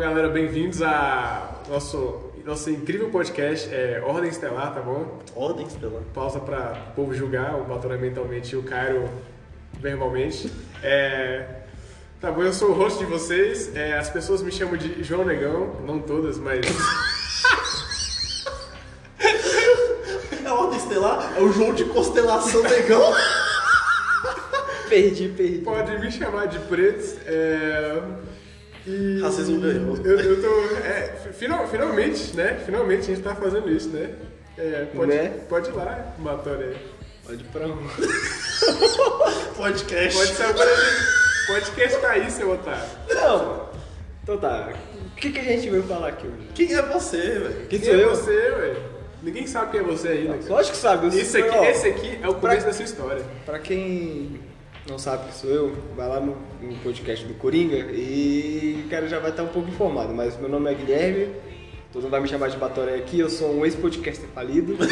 galera, bem-vindos a nosso, nosso incrível podcast, é, Ordem Estelar, tá bom? Ordem Estelar. Pausa para o povo julgar, o Batora mentalmente e o Cairo verbalmente. É, tá bom, eu sou o host de vocês, é, as pessoas me chamam de João Negão, não todas, mas... É a Ordem Estelar? É o João de Constelação Negão? Perdi, perdi. Pode me chamar de pretos. É... E... Racismo ganhou. Eu, eu tô. É, final, finalmente, né? Finalmente a gente tá fazendo isso, né? É, pode, Né? pode ir lá, Batória. Pode ir pra um. Podcast. Pode ser. Podcast tá aí, seu otário. Não. Então tá. O que, que a gente veio falar aqui hoje? Quem é você, velho? Quem Quem sou é eu? você, velho? Ninguém sabe quem é você ainda. cara. Lógico que sabe. eu Esse sou- aqui, ó, esse aqui é o começo pra- da sua história. Pra quem não sabe que sou eu, vai lá no, no podcast do Coringa e o cara já vai estar um pouco informado. Mas meu nome é Guilherme, todo mundo vai me chamar de Batoré aqui, eu sou um ex-podcaster falido.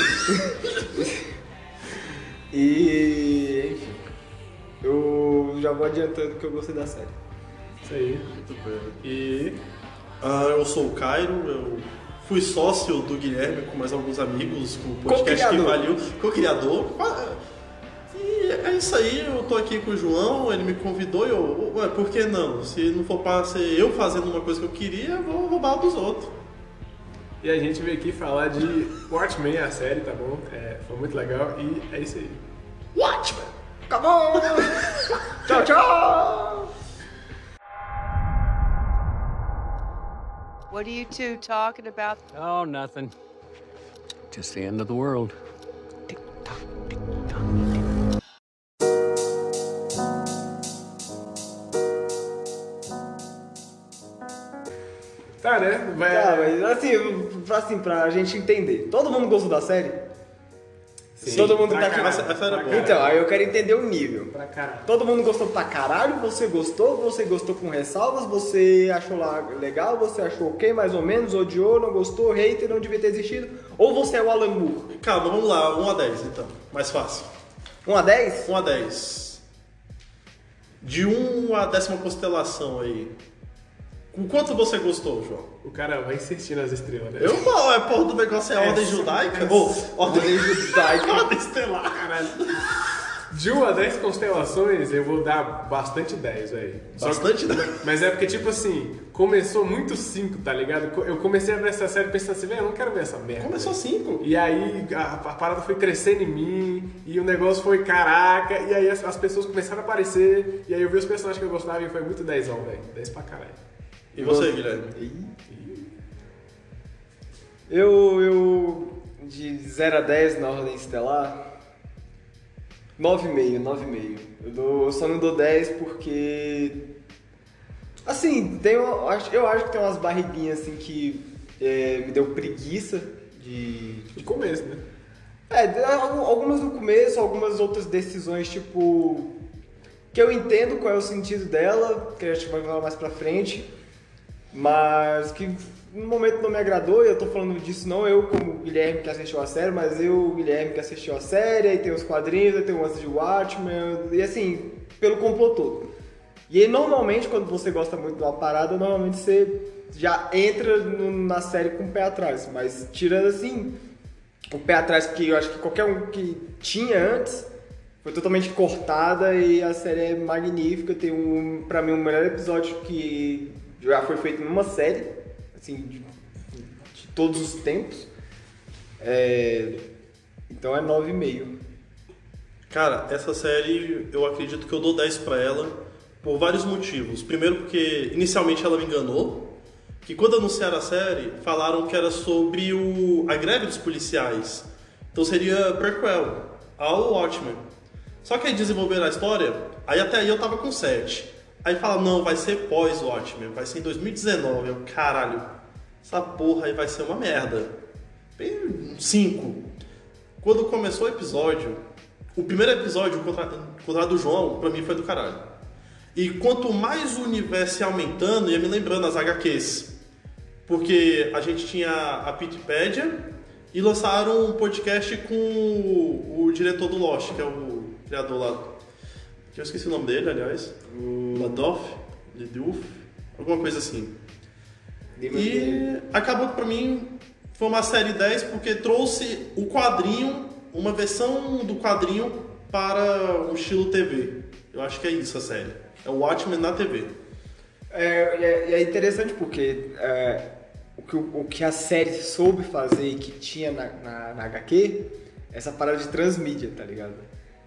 e enfim. Eu já vou adiantando que eu gostei da série. Isso aí. Muito bem. E. Ah, eu sou o Cairo, eu fui sócio do Guilherme com mais alguns amigos, com o podcast que valeu, co-criador. E é isso aí, eu tô aqui com o João, ele me convidou e eu, ué, por que não? Se não for pra ser eu fazendo uma coisa que eu queria, eu vou roubar dos outros. E a gente veio aqui falar de Watchmen, a série, tá bom? É, foi muito legal e é isso aí. Watchmen! Acabou! tchau, tchau! What are you two talking about? Oh, nothing. Just the end of the world. Tá, né? Vai... Tá, mas assim, pra, assim, pra gente entender. Todo mundo gostou da série? Sim, Todo mundo pra tá aqui. caralho, Essa- essa era pra boa. caralho. Então, aí eu quero entender o nível. Pra caralho. Todo mundo gostou pra caralho, você gostou, você gostou com ressalvas, você achou lá legal, você achou ok, mais ou menos, odiou, não gostou, hater, não devia ter existido, ou você é o Alan Moore? Calma, vamos lá, 1 a 10 então, mais fácil. 1 a 10? 1 a 10. De 1 a décima constelação aí. Com quanto você gostou, João? O cara vai insistindo nas estrelas, né? Eu falo, é porra do negócio é É, ordem judaica? é, Ou sim. ordem judaica. ordem estelar. Caralho. De 1 a 10 constelações, eu vou dar bastante 10, velho. Só que- Bastante, né? Mas é porque, tipo assim, começou muito 5, tá ligado? Eu comecei a ver essa série pensando assim, velho, eu não quero ver essa merda. Começou 5. E aí a, a parada foi crescendo em mim, e o negócio foi caraca, e aí as, as pessoas começaram a aparecer, e aí eu vi os personagens que eu gostava e foi muito 10, velho. 10 pra caralho. E você, Guilherme? Eu, eu, de 0 a 10 na ordem estelar, 9,5, 9,5. Eu, dou- eu só não dou 10 porque. Assim, tem uma- eu acho, eu acho que tem umas barriguinhas assim que é, me deu preguiça de. De começo, né? É, algumas no começo, algumas outras decisões, tipo. Que eu entendo qual é o sentido dela, que a gente vai falar mais pra frente, mas que no momento não me agradou, e eu tô falando disso não eu como Guilherme que assistiu a série, mas eu, Guilherme que assistiu a série, aí tem os quadrinhos, aí tem o lance de Watchmen, e assim, pelo complô todo. E aí, normalmente, quando você gosta muito de uma parada, normalmente você já entra no- na série com o pé atrás, mas tirando assim, o pé atrás que eu acho que qualquer um que tinha antes foi totalmente cortada e a série é magnífica. Tem um, pra mim, o melhor episódio que já foi feito numa série, assim, de, de todos os tempos. É, então é 9,5. Cara, essa série eu acredito que eu dou 10 pra ela por vários motivos. Primeiro porque inicialmente ela me enganou, que quando anunciaram a série, falaram que era sobre o, a greve dos policiais. Então seria prequel ao Watchmen. Só que aí desenvolveram a história, aí até aí eu tava com 7. Aí fala, não, vai ser pós-Watchmen, vai ser em 2019. Eu, caralho, essa porra aí vai ser uma merda. 5. Quando começou o episódio, o primeiro episódio, o contra- o contrário do João, pra mim foi do caralho. E quanto mais o universo ia aumentando, ia me lembrando as HQs. Porque a gente tinha a Pitpedia e lançaram um podcast com o, o diretor do Lost, que é o criador lá. Que eu esqueci o nome dele, aliás. O Ladoff, Ledouf, alguma coisa assim. E acabou pra mim, foi uma série 10 porque trouxe o quadrinho, uma versão do quadrinho para o estilo TV. Eu acho que é isso a série. É o Watchmen na TV. É, é, é interessante porque é, o, que, o- que a série soube fazer e que tinha na, na, na HQ, essa parada de transmídia, tá ligado?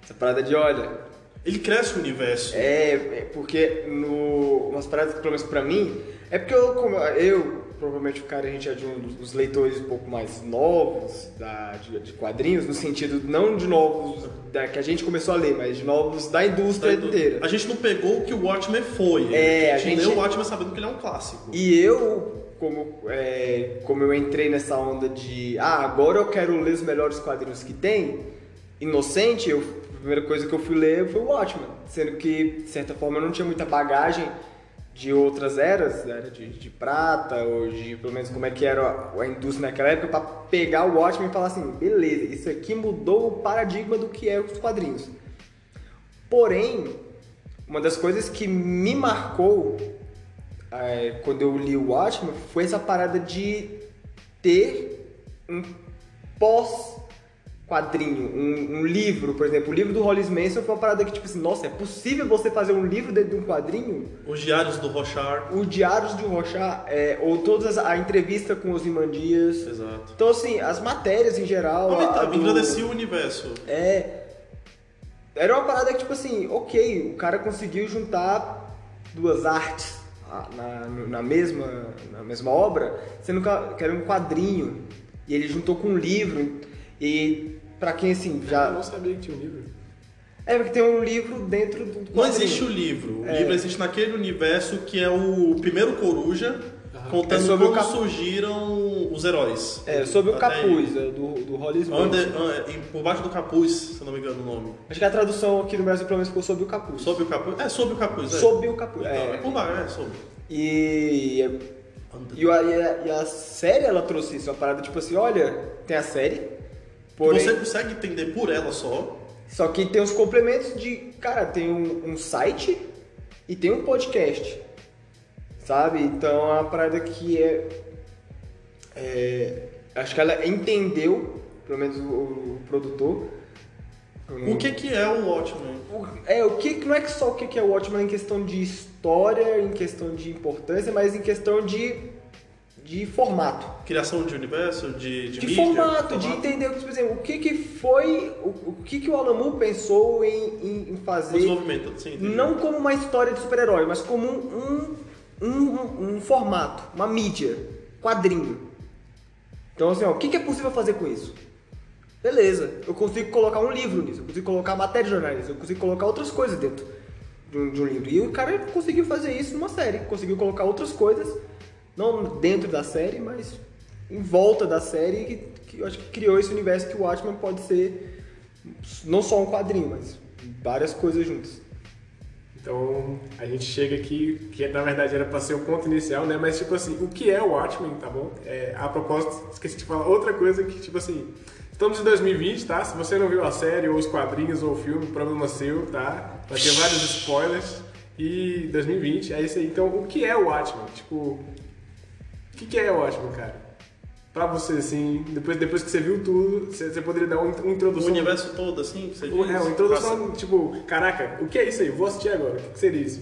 Essa parada de, olha, Ele cresce o universo. é, é porque no, umas paradas que pelo menos pra mim, é porque eu, como eu provavelmente o cara, a gente é de um dos- leitores um pouco mais novos da, de, de quadrinhos, no sentido não de novos da, que a gente começou a ler, mas de novos da indústria inteira. A gente não pegou o que o Watchmen foi. É, a a gente, gente- leu o Watchmen sabendo que ele é um clássico. E eu, como, é, como eu entrei nessa onda de, ah, agora eu quero ler os melhores quadrinhos que tem, inocente, eu, primeira coisa que eu fui ler foi o Watchmen. Sendo que, de certa forma, eu não tinha muita bagagem de outras eras, era de, de prata, ou de, pelo menos, como é que era a, a indústria naquela época, pra pegar o Watchmen e falar assim, beleza, isso aqui mudou o paradigma do que é os quadrinhos. Porém, uma das coisas que me marcou é, quando eu li o Watchmen foi essa parada de ter um pós-quadrinho, um, um livro, por exemplo. O livro do Hollis Manson foi uma parada que, tipo assim, nossa, é possível você fazer um livro dentro de um quadrinho? Os diários do Rochard. O Diários de Rochat, é, ou todas as- a entrevista com os Imandias. Exato. Então, assim, as matérias em geral. a Aumentava, do- engrandecia o universo. é. Era uma parada que, tipo assim, ok, o cara conseguiu juntar duas artes na, na, mesma, na mesma obra, sendo que que era um quadrinho. E ele juntou com um livro. E pra quem, assim, Eu já. não sabia que tinha um livro. É, porque tem um livro dentro do quadrinho. Não existe o livro. O É. livro existe naquele universo que é o primeiro Coruja, contando É sobre o como cap- surgiram os heróis. É, sobre o Até capuz, é, do, do Hollis. Under, uh, em- por baixo do capuz, se eu não me engano o nome. Acho que a tradução aqui no Brasil, pelo menos, ficou sobre o capuz. Sob o capuz? É, sob o capuz, é. Sob o capuz. Então, é É. por baixo, é, sob. E, e, e, a, e a série, ela trouxe isso, uma parada tipo assim, olha, tem a série, porém, Você consegue entender por ela só. só que tem os complementos de, cara, tem um, um site e tem um podcast, sabe? Então é uma parada que é, é, acho que ela entendeu, pelo menos o, o produtor, O que que é o Watchmen? O- É, o que não é só o que que é o Watchmen em questão de história, em questão de importância, mas em questão de, de formato. Criação de universo, de, de, De mídia? formato, de entender, por exemplo, o que que foi, o, o que que o Alan Moore pensou em, em, fazer, desenvolvimento, sim. entendi. não como uma história de super-herói, mas como um, um, um, um formato, uma mídia, quadrinho. Então, assim, ó, o que que é possível fazer com isso? Beleza, eu consigo colocar um livro nisso, eu consigo colocar matéria de jornalismo, eu consigo colocar outras coisas dentro de um, de um livro. E o cara conseguiu fazer isso numa série, conseguiu colocar outras coisas, não dentro da série, mas em volta da série, que, que eu acho que criou esse universo que o Watchmen pode ser não só um quadrinho, mas várias coisas juntas. Então, a gente chega aqui, que na verdade era para ser o ponto inicial, né? Mas, tipo assim, o que é o Watchmen, tá bom? É, a propósito, esqueci de falar outra coisa que, tipo assim, estamos em 2020, tá? Se você não viu a série, ou os quadrinhos, ou o filme, problema seu, tá? Vai ter vários spoilers. E 2020, é isso aí. Então, o que é o Watchmen? Tipo, que, que é o Watchmen, cara? Pra você, assim, depois, depois que você viu tudo, você, você poderia dar uma, uma O introdução. universo todo, assim, que você diz? É, uma introdução, tipo, caraca, o que é isso aí? Vou assistir agora. O que que seria isso?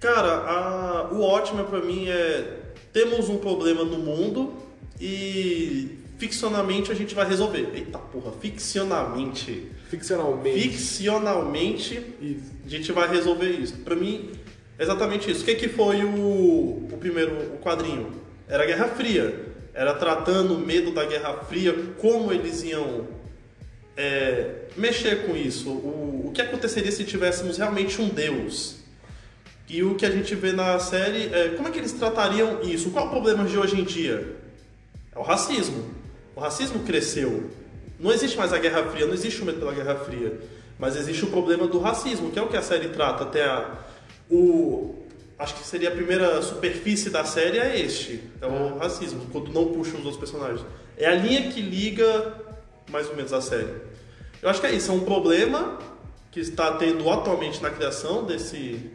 Cara, a- o ótimo pra mim é temos um problema no mundo e ficcionalmente a gente vai resolver. Eita porra, ficcionalmente. Ficcionalmente. Ficcionalmente Isso. a gente vai resolver isso. Pra mim, é exatamente isso. O que, que foi o, o primeiro o quadrinho? Era a Guerra Fria. Era tratando o medo da Guerra Fria, como eles iam é, mexer com isso. O, o que aconteceria se tivéssemos realmente um Deus? E o que a gente vê na série é como é que eles tratariam isso? Qual é o problema de hoje em dia? É o racismo. O racismo cresceu. Não existe mais a Guerra Fria, não existe o medo pela Guerra Fria. Mas existe o problema do racismo, que é o que a série trata. Até a, o. Acho que seria a primeira superfície da série é este. É o racismo, quando não puxa os outros personagens. É a linha que liga mais ou menos a série. Eu acho que é isso, é um problema que está tendo atualmente na criação desse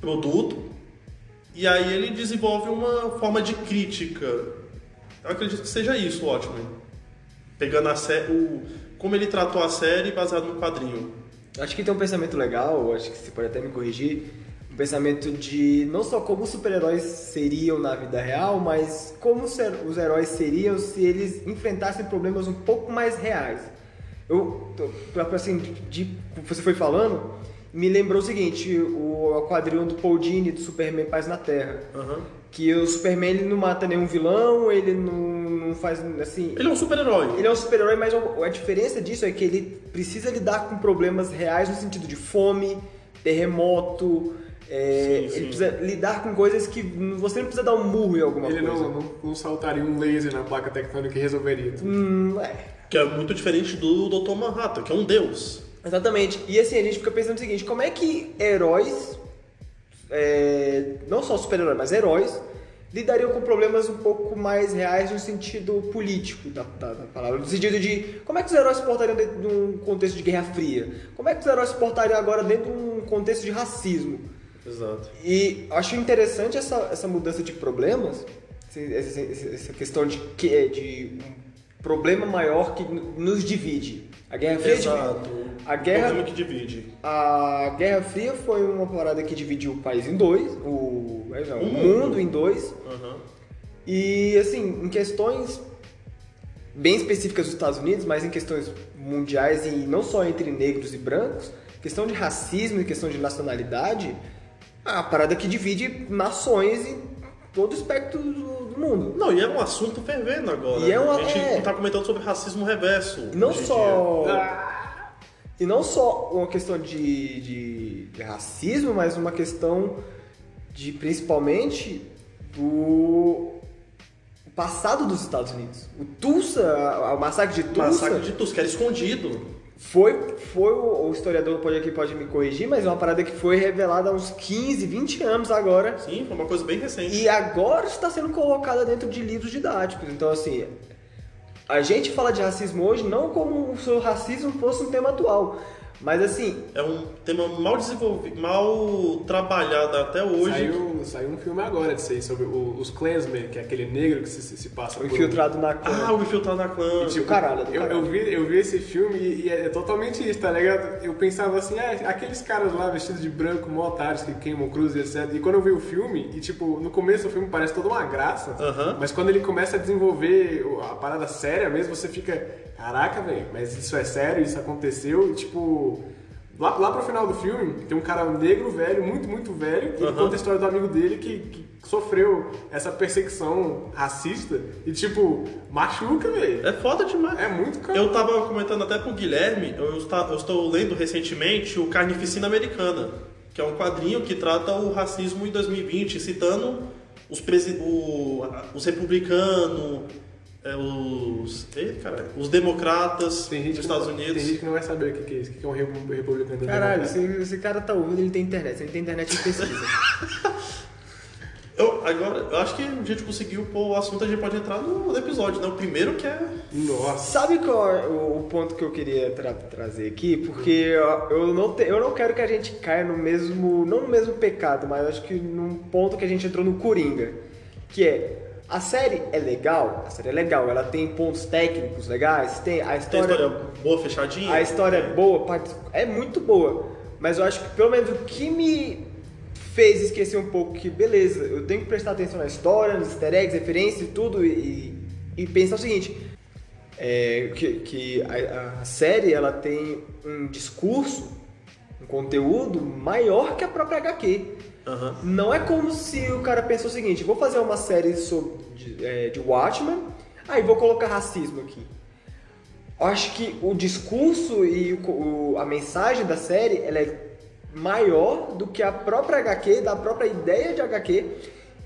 produto. E aí ele desenvolve uma forma de crítica. Eu acredito que seja isso, o Watchmen. Pegando a série, o, como ele tratou a série baseado no quadrinho. Acho que tem um pensamento legal, acho que você pode até me corrigir. Um pensamento de não só como os super-heróis seriam na vida real, mas como os her- os heróis seriam se eles enfrentassem problemas um pouco mais reais. Eu, assim, de, de- você foi falando, me lembrou o seguinte, o quadrinho do Paul Dini, do Superman Paz na Terra. Aham. Que o Superman ele não mata nenhum vilão, ele não, não faz assim. Ele é um super-herói. Ele é um super-herói, mas a diferença disso é que ele precisa lidar com problemas reais no sentido de fome, terremoto. É, Sim, sim. Ele precisa lidar com coisas que você não precisa dar um murro em alguma Ele coisa. não, não, não saltaria um laser na placa tectônica e resolveria tudo. Hum, é. Que é muito diferente do Dr. Manhattan, que é um deus. Exatamente. E assim, a gente fica pensando o seguinte, como é que heróis, é, não só super-heróis, mas heróis, lidariam com problemas um pouco mais reais no sentido político da, da- da palavra. No sentido de como é que os heróis se portariam dentro de um contexto de Guerra Fria? Como é que os heróis se portariam agora dentro de um contexto de racismo? Exato. E acho interessante essa, essa mudança de problemas, essa, questão de, que, é de um problema maior que nos divide. A Guerra Fria Exato. a guerra- que divide. a Guerra Fria foi uma parada que dividiu o país em dois, o, não, O o mundo. mundo em dois. Aham. E assim, em questões bem específicas dos Estados Unidos, mas em questões mundiais e não só entre negros e brancos, questão de racismo e questão de nacionalidade, é a parada que divide nações em todo o espectro do, do mundo. Não, e é um assunto fervendo agora. E é uma- a gente é. tá comentando sobre racismo reverso. E não só. dia. E não só uma questão de, de- de racismo, mas uma questão de principalmente do passado dos Estados Unidos. O Tulsa, o massacre de Tulsa, Massacre de Tulsa, que era escondido. Foi, foi o, o historiador pode aqui pode me corrigir, mas é uma parada que foi revelada há uns 15, 20 anos agora. Sim, foi uma coisa bem recente. E agora está sendo colocada dentro de livros didáticos. Então, assim, a gente fala de racismo hoje não como se o racismo fosse um tema atual, mas assim, É um tema mal desenvolvido, mal trabalhado até hoje. Saiu, saiu um filme agora disso aí, sobre o- os Klansmen, que é aquele negro que se, se, se passa o por um- infiltrado na clã. Ah, o infiltrado na clã. E, tipo, caralho, eu, caralho. eu, vi, eu vi esse filme e, e é totalmente isso, tá ligado? Eu pensava assim, ah, aqueles caras lá vestidos de branco, mó otários, que queimam cruz e etc. E quando eu vi o filme, e tipo, no começo do filme parece toda uma graça, Aham. mas quando ele começa a desenvolver o- a parada séria mesmo, você fica, caraca, velho, mas isso é sério, isso aconteceu, e tipo. Lá, lá pro final do filme, tem um cara negro velho, muito, muito velho, e ele Aham. conta a história do amigo dele que, que sofreu essa perseguição racista e, tipo, machuca, velho. É foda demais. É muito caro. Eu tava comentando até pro Guilherme, eu, está- eu estou lendo recentemente o Carnificina Americana, que é um quadrinho que trata o racismo em 2020, citando os, presi- o- os republicanos, é, os, Ih, caralho, os democratas Tem gente, dos Estados não, Unidos. tem gente que não vai saber o que que é isso, o que é um repu- republicano. Caralho, democrata. se esse cara tá ouvindo, ele tem internet. Se ele tem internet, ele pesquisa. Eu, agora, eu acho que a gente conseguiu pôr o assunto, a gente pode entrar no episódio, né? O primeiro que é. Nossa. Sabe qual é o, o ponto que eu queria tra- trazer aqui? Porque eu, eu não te- eu não quero que a gente caia no mesmo, não no mesmo pecado, mas acho que num ponto que a gente entrou no Coringa, que é a série é legal, a série é legal, ela tem pontos técnicos legais, tem a Tem história, história boa, fechadinha. a história é boa, é muito boa, mas eu acho que pelo menos o que me fez esquecer um pouco que beleza, eu tenho que prestar atenção na história, nos easter eggs, referências e tudo e, e pensar o seguinte, é, que, que a, a série ela tem um discurso, um conteúdo maior que a própria HQ. Aham. Não é como se o cara pensou o seguinte, vou fazer uma série sobre, de, é, de Watchmen, aí vou colocar racismo aqui. Acho que o discurso e o o- a mensagem da série ela é maior do que a própria HQ, da própria ideia de HQ.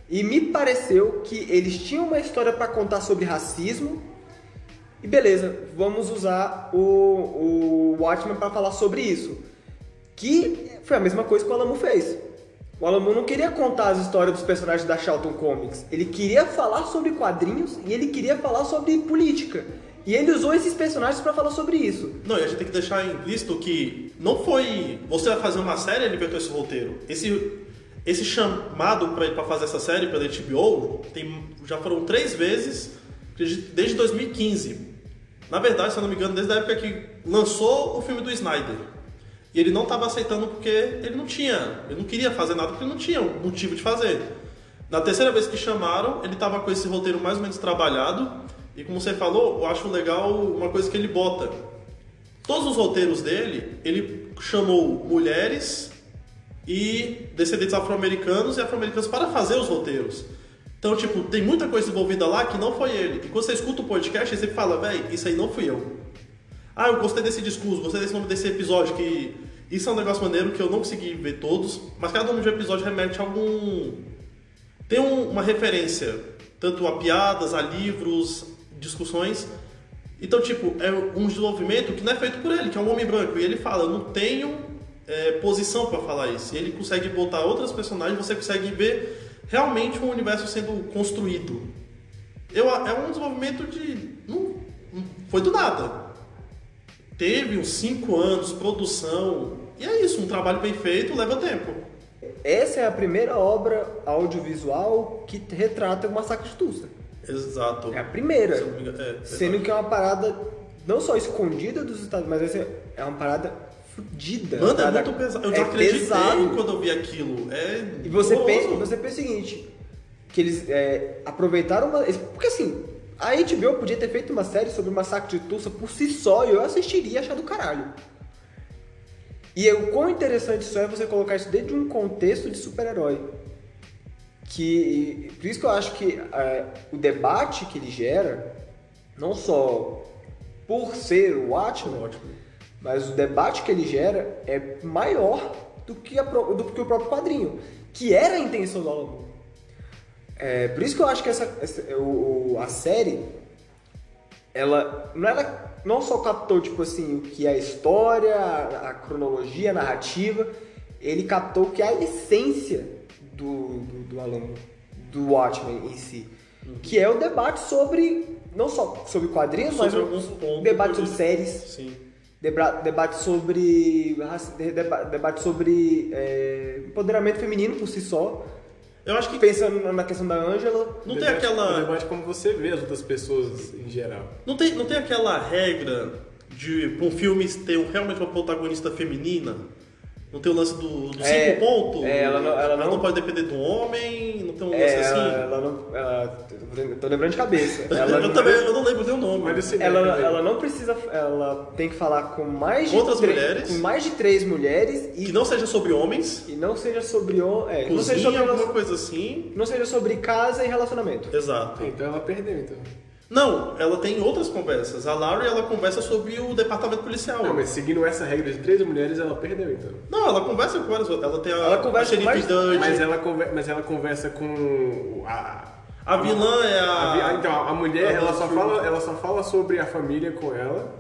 E me pareceu que eles tinham uma história para contar sobre racismo. E beleza, vamos usar o, o Watchmen para falar sobre isso. Que foi a mesma coisa que o Alamo fez. O Alamo não queria contar as histórias dos personagens da Charlton Comics. Ele queria falar sobre quadrinhos e ele queria falar sobre política. E ele usou esses personagens para falar sobre isso. Não, e a gente tem que deixar implícito que não foi. Você vai fazer uma série ele inventou esse roteiro. Esse, esse chamado pra fazer essa série pela HBO tem, já foram três vezes desde 2015. Na verdade, se eu não me engano, desde a época que lançou o filme do Snyder. E ele não estava aceitando porque ele não tinha, ele não queria fazer nada porque ele não tinha motivo de fazer. Na terceira vez que chamaram, ele estava com esse roteiro mais ou menos trabalhado. E como você falou, eu acho legal uma coisa que ele bota. Todos os roteiros dele, ele chamou mulheres e descendentes afro-americanos e afro-americanos para fazer os roteiros. Então, tipo, tem muita coisa envolvida lá que não foi ele. E quando você escuta o podcast, você fala, véi, isso aí não fui eu. Ah, eu gostei desse discurso, gostei desse nome desse episódio, que isso é um negócio maneiro que eu não consegui ver todos, mas cada nome de episódio remete a algum. Tem um- uma referência, tanto a piadas, a livros, discussões. Então, tipo, é um desenvolvimento que não é feito por ele, que é um homem branco. E ele fala, eu não tenho é, posição pra falar isso. E ele consegue botar outras personagens, você consegue ver realmente um universo sendo construído. Eu, é um desenvolvimento de. Não, não foi do nada. Teve uns 5 anos, produção. E é isso, um trabalho bem feito leva tempo. Essa é a primeira obra audiovisual que retrata o massacre de Tulsa. Exato. É a primeira. Engano, é, Sendo que é uma parada não só escondida dos Estados Unidos, mas essa é uma parada fudida. Mano, é muito pesado. Eu é não acreditei pesado. quando eu vi aquilo. É E você pensa, você pensa o seguinte, que eles é, aproveitaram uma... Porque assim, a HBO podia ter feito uma série sobre o massacre de Tulsa por si só e eu assistiria e achar do caralho. E o quão interessante isso é você colocar isso dentro de um contexto de super-herói. Que, por isso que eu acho que é, o debate que ele gera, não só por ser o Watchmen, mas o debate que ele gera é maior do que, a do que o próprio quadrinho, que era a intenção do Alan. É, por isso que eu acho que essa, essa- o- a série, ela não, ela não só captou tipo assim, o que é a história, a, a cronologia, a narrativa, ele captou o que é a essência do, do, do Alan do Watchmen em si. Que é o debate sobre, não só sobre quadrinhos, Sobre mas alguns pontos debate sobre séries, Sim. Debate sobre deba- debate sobre é, empoderamento feminino por si só Eu acho que pensando na questão da Angela não tem aquela. Debate como você vê as outras pessoas em geral. Não tem, não tem aquela regra de um filme ter um- realmente uma protagonista feminina? Não tem o lance do, do É, cinco pontos? é, ela não- ela não- pode depender do homem, não tem um lance é, assim? ela, ela não ela, tô lembrando de cabeça ela, eu também eu não lembro nem o nome. Ela, ela não precisa ela tem que falar com mais de Outras mulheres. com mais de três mulheres e Que não seja sobre homens, e não seja sobre o- é, não seja cozinha, sobre alguma coisa assim. não seja sobre casa e relacionamento Exato. Então ela perdeu, então. Não, ela tem outras conversas. A Laurie, ela conversa sobre o departamento policial. Não, mas seguindo essa regra de três mulheres, ela perdeu, então. Não, ela conversa com várias outras. Ela tem a, Ela conversa a mais- Dudley. Mas ela, conver- mas ela conversa com a... A vilã é a... a então, a mulher, a ela só, fala, ela só fala sobre a família com ela.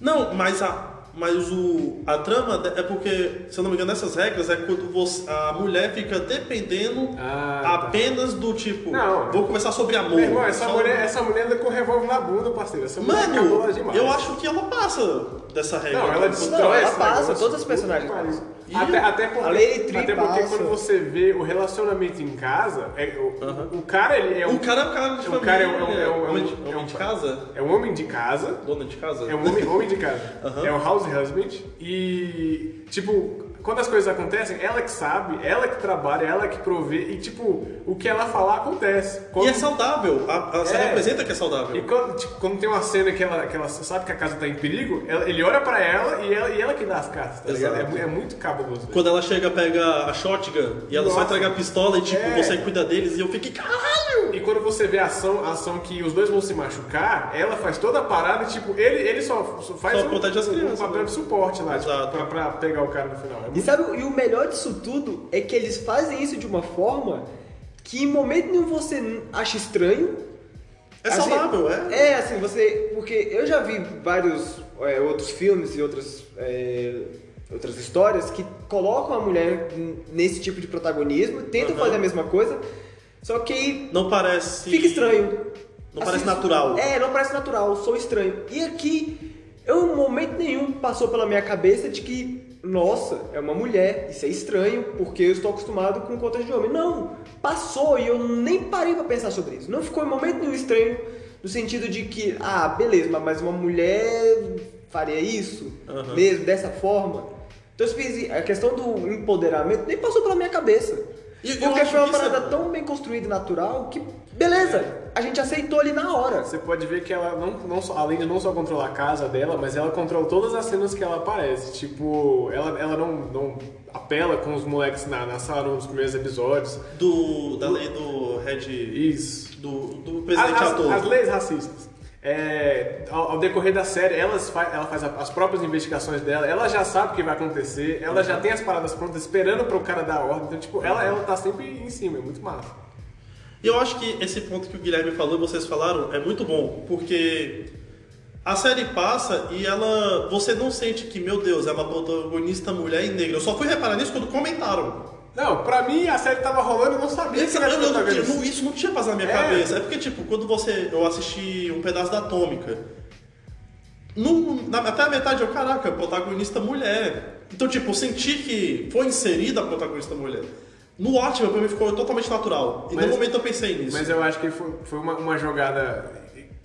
Não, mas a... Mas o, a trama é porque, se eu não me engano, essas regras é quando você, a mulher fica dependendo Ah, tá. apenas do tipo, Não. vou conversar sobre amor. Meu irmão, essa Só- mulher, essa mulher anda com o revólver na bunda, parceiro. Essa Mano, eu acho que ela passa dessa regra. Não, ela destrói ela passa, negócio. todas as personagens passam. Até, até porque, A Lady até porque passa. quando você vê o relacionamento em casa, é, o, Aham. o cara ele é um, O cara é um cara de o família. cara é um, é um- é um- homem, de, é homem de casa? é um homem de casa, Dona de casa? é um homem, homem de casa, Aham. é um house husband e tipo quando as coisas acontecem, ela que sabe, ela que trabalha, ela que provê e tipo o que ela falar acontece. E Quando- é saudável. A, a É. apresenta que é saudável. E quando, tipo, quando tem uma cena que ela, que ela sabe que a casa tá em perigo, ela- ele olha pra ela e ela, e ela que dá as cartas, tá ligado? É, é muito cabuloso. Quando ela chega, pega a shotgun e ela só Nossa. entrega a pistola e tipo, É. você cuida deles e eu fiquei, caralho! E quando você vê a ação, a ação que os dois vão se machucar, ela faz toda a parada e tipo, ele, ele só, só faz Só um, um crianças, papel né? de suporte lá, tipo, pra, pra pegar o cara no final. E sabe, e o melhor disso tudo é que eles fazem isso de uma forma que em momento nenhum você acha estranho. É Assim, saudável, é? É, assim, você. Porque eu já vi vários é, outros filmes e outras, é, outras histórias que colocam a mulher nesse tipo de protagonismo, tentam Aham. fazer a mesma coisa, só que Não parece. fica estranho. Não parece natural. É, não parece natural, sou estranho. E aqui, eu em momento nenhum passou pela minha cabeça de que nossa, é uma mulher, isso é estranho, porque eu estou acostumado com contas de homem. Não, passou e eu nem parei pra pensar sobre isso. Não ficou em momento nenhum estranho, no sentido de que, ah, beleza, mas uma mulher faria isso Aham. mesmo, dessa forma. Então eu fiz, a questão do empoderamento nem passou pela minha cabeça. E porque foi uma é parada tão bem construída e natural que, beleza, a gente aceitou ali na hora. Você pode ver que ela, não, não só, além de não só controlar a casa dela, mas ela controla todas as cenas que ela aparece. Tipo, ela, ela não, não apela com os moleques na, na sala nos primeiros episódios. Do, da lei do Red. Isso. Do, do presidente As, ator. as leis racistas. É, ao, ao decorrer da série, elas ela faz a- as próprias investigações dela, ela já sabe o que vai acontecer, ela já tem as paradas prontas esperando pro cara dar a ordem. Então, tipo, ela, ela tá sempre em cima, é muito massa. E eu acho que esse ponto que o Guilherme falou e vocês falaram é muito bom, porque a série passa e ela. Você não sente que, meu Deus, é uma protagonista mulher e negra. Eu só fui reparar nisso quando comentaram. Não, pra mim a série tava rolando e eu não sabia que Isso, era protagonista. não- isso não tinha passado na minha É. cabeça. É porque, tipo, quando você. Eu assisti um pedaço da Atômica. No, na, até a metade eu, caraca, protagonista mulher. Então, tipo, eu senti que foi inserida a protagonista mulher. No Watchmen, pra mim, ficou totalmente natural. E Mas- no momento eu pensei nisso. Mas eu acho que foi, foi uma, uma jogada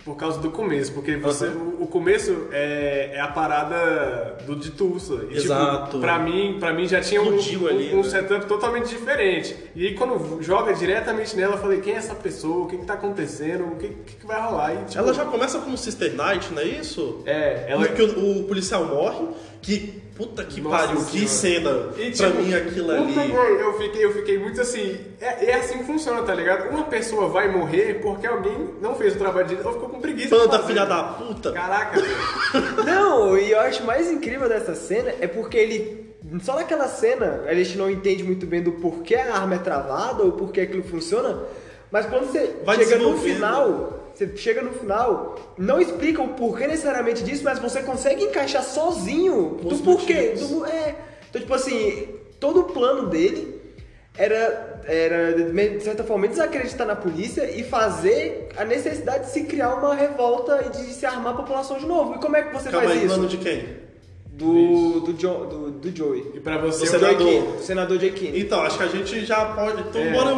por causa do começo, porque você, o, o começo é, é a parada do de Tulsa. E, Exato. Tipo, pra, mim, pra mim já tinha um, Explodiu ali, um, um né? setup totalmente diferente. E aí quando joga diretamente nela, eu falei, quem é essa pessoa? O que, que tá acontecendo? O que, que, que vai rolar? E, tipo, Ela já começa como Sister Knight, não é isso? É, ela... Que o, o policial morre, que puta que Nossa pariu, que cena. E, pra tipo, mim aquilo ali. Eu fiquei, eu fiquei muito assim. É, é assim que funciona, tá ligado? Uma pessoa vai morrer porque alguém não fez o trabalho dele ou ficou com preguiça. fazer. filha da puta. Caraca. Não, e eu acho mais incrível dessa cena é porque ele. Só naquela cena a gente não entende muito bem do porquê a arma é travada ou porquê aquilo funciona, mas quando você Vai chega no final, você chega no final, não explica o porquê necessariamente disso, mas você consegue encaixar sozinho Os do porquê. do- é. Então, tipo assim, todo o plano dele era, era, de certa forma, desacreditar na polícia e fazer a necessidade de se criar uma revolta e de se armar a população de novo. E como é que você Calma faz aí, isso? plano de quem? Do, do, Jo- do, do Joey. E pra você, Do o senador. Keane, do senador Jay Keane. Então, acho que a gente já pode. Então, É. bora.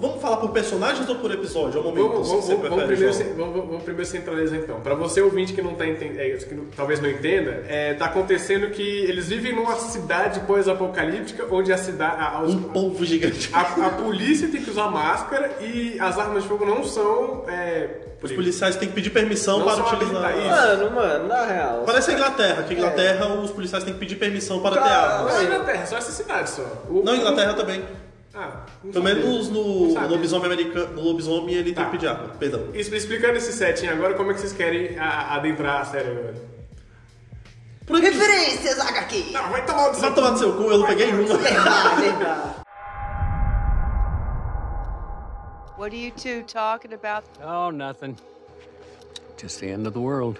Vamos falar por personagens ou por episódio? É o momento Vamos, vamos, você vamos, vamos primeiro, vamos, vamos primeiro centralizar então. Pra você ouvinte que não tá entendendo, é, que não- talvez não entenda, é, tá acontecendo que eles vivem numa cidade pós-apocalíptica onde a cidade, a, os- Um povo gigante. a, a polícia tem que usar máscara e as armas de fogo não são é, Os policiais têm que pedir permissão Não para utilizar. habilitados. Mano, mano, na real. Parece a Inglaterra, que a Inglaterra os policiais têm que pedir permissão para ter Cara, armas. Não é Inglaterra, só essa cidade só. O- Não, Inglaterra também. Ah, não Pelo menos no sabia. lobisomem americano, no lobisomem ele tem Tá. que pedir arma. Perdão. Expl- Explicando esse setting agora, como é que vocês querem a- adentrar a série agora? Por. Referências, HQ! Não, vai tomar o Vai tomar no seu cu, eu não peguei uma. Verdade, verdade. What are you two talking about? Oh, nothing. Just the end of the world.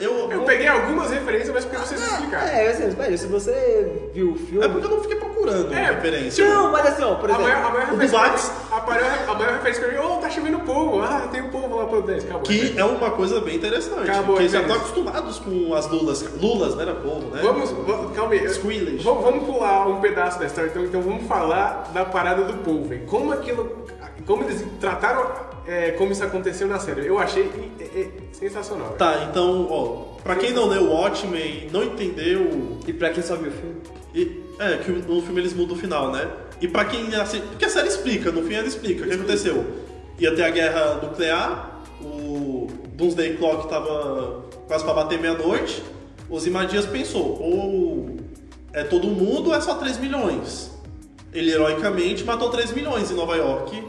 Eu, Eu peguei algumas referências, mas porque vocês explicaram. É, assim, se você viu o filme. É porque eu não fiquei procurando É, referência. Não, mas assim, ó, por A exemplo. maior, a maior o referência mim- a maior, a maior referência pra mim, oh, tá chovendo povo, ah, tem um povo lá pro dentro, acabou. Que é uma coisa bem interessante. Acabou, porque já estão acostumados com as lulas. Lulas, não era povo, né? Vamos, vamos, calma aí. Squealish. Vamos, vamos pular um pedaço da história, então, então vamos falar da parada do povo? Como aquilo, como eles trataram, é, como isso aconteceu na série. Eu achei é, é, sensacional. Tá, então, ó, pra quem não leu o Watchmen, não entendeu. E pra quem só viu o filme? e- é, que no filme eles mudam o final, né? E pra quem assiste. Porque a série explica, no fim ela explica o que aconteceu. Ia ter a guerra nuclear, o Doomsday Clock tava quase pra bater meia-noite. O Zimadias pensou, ou é todo mundo ou é só 3 milhões. Ele heroicamente matou 3 milhões em Nova York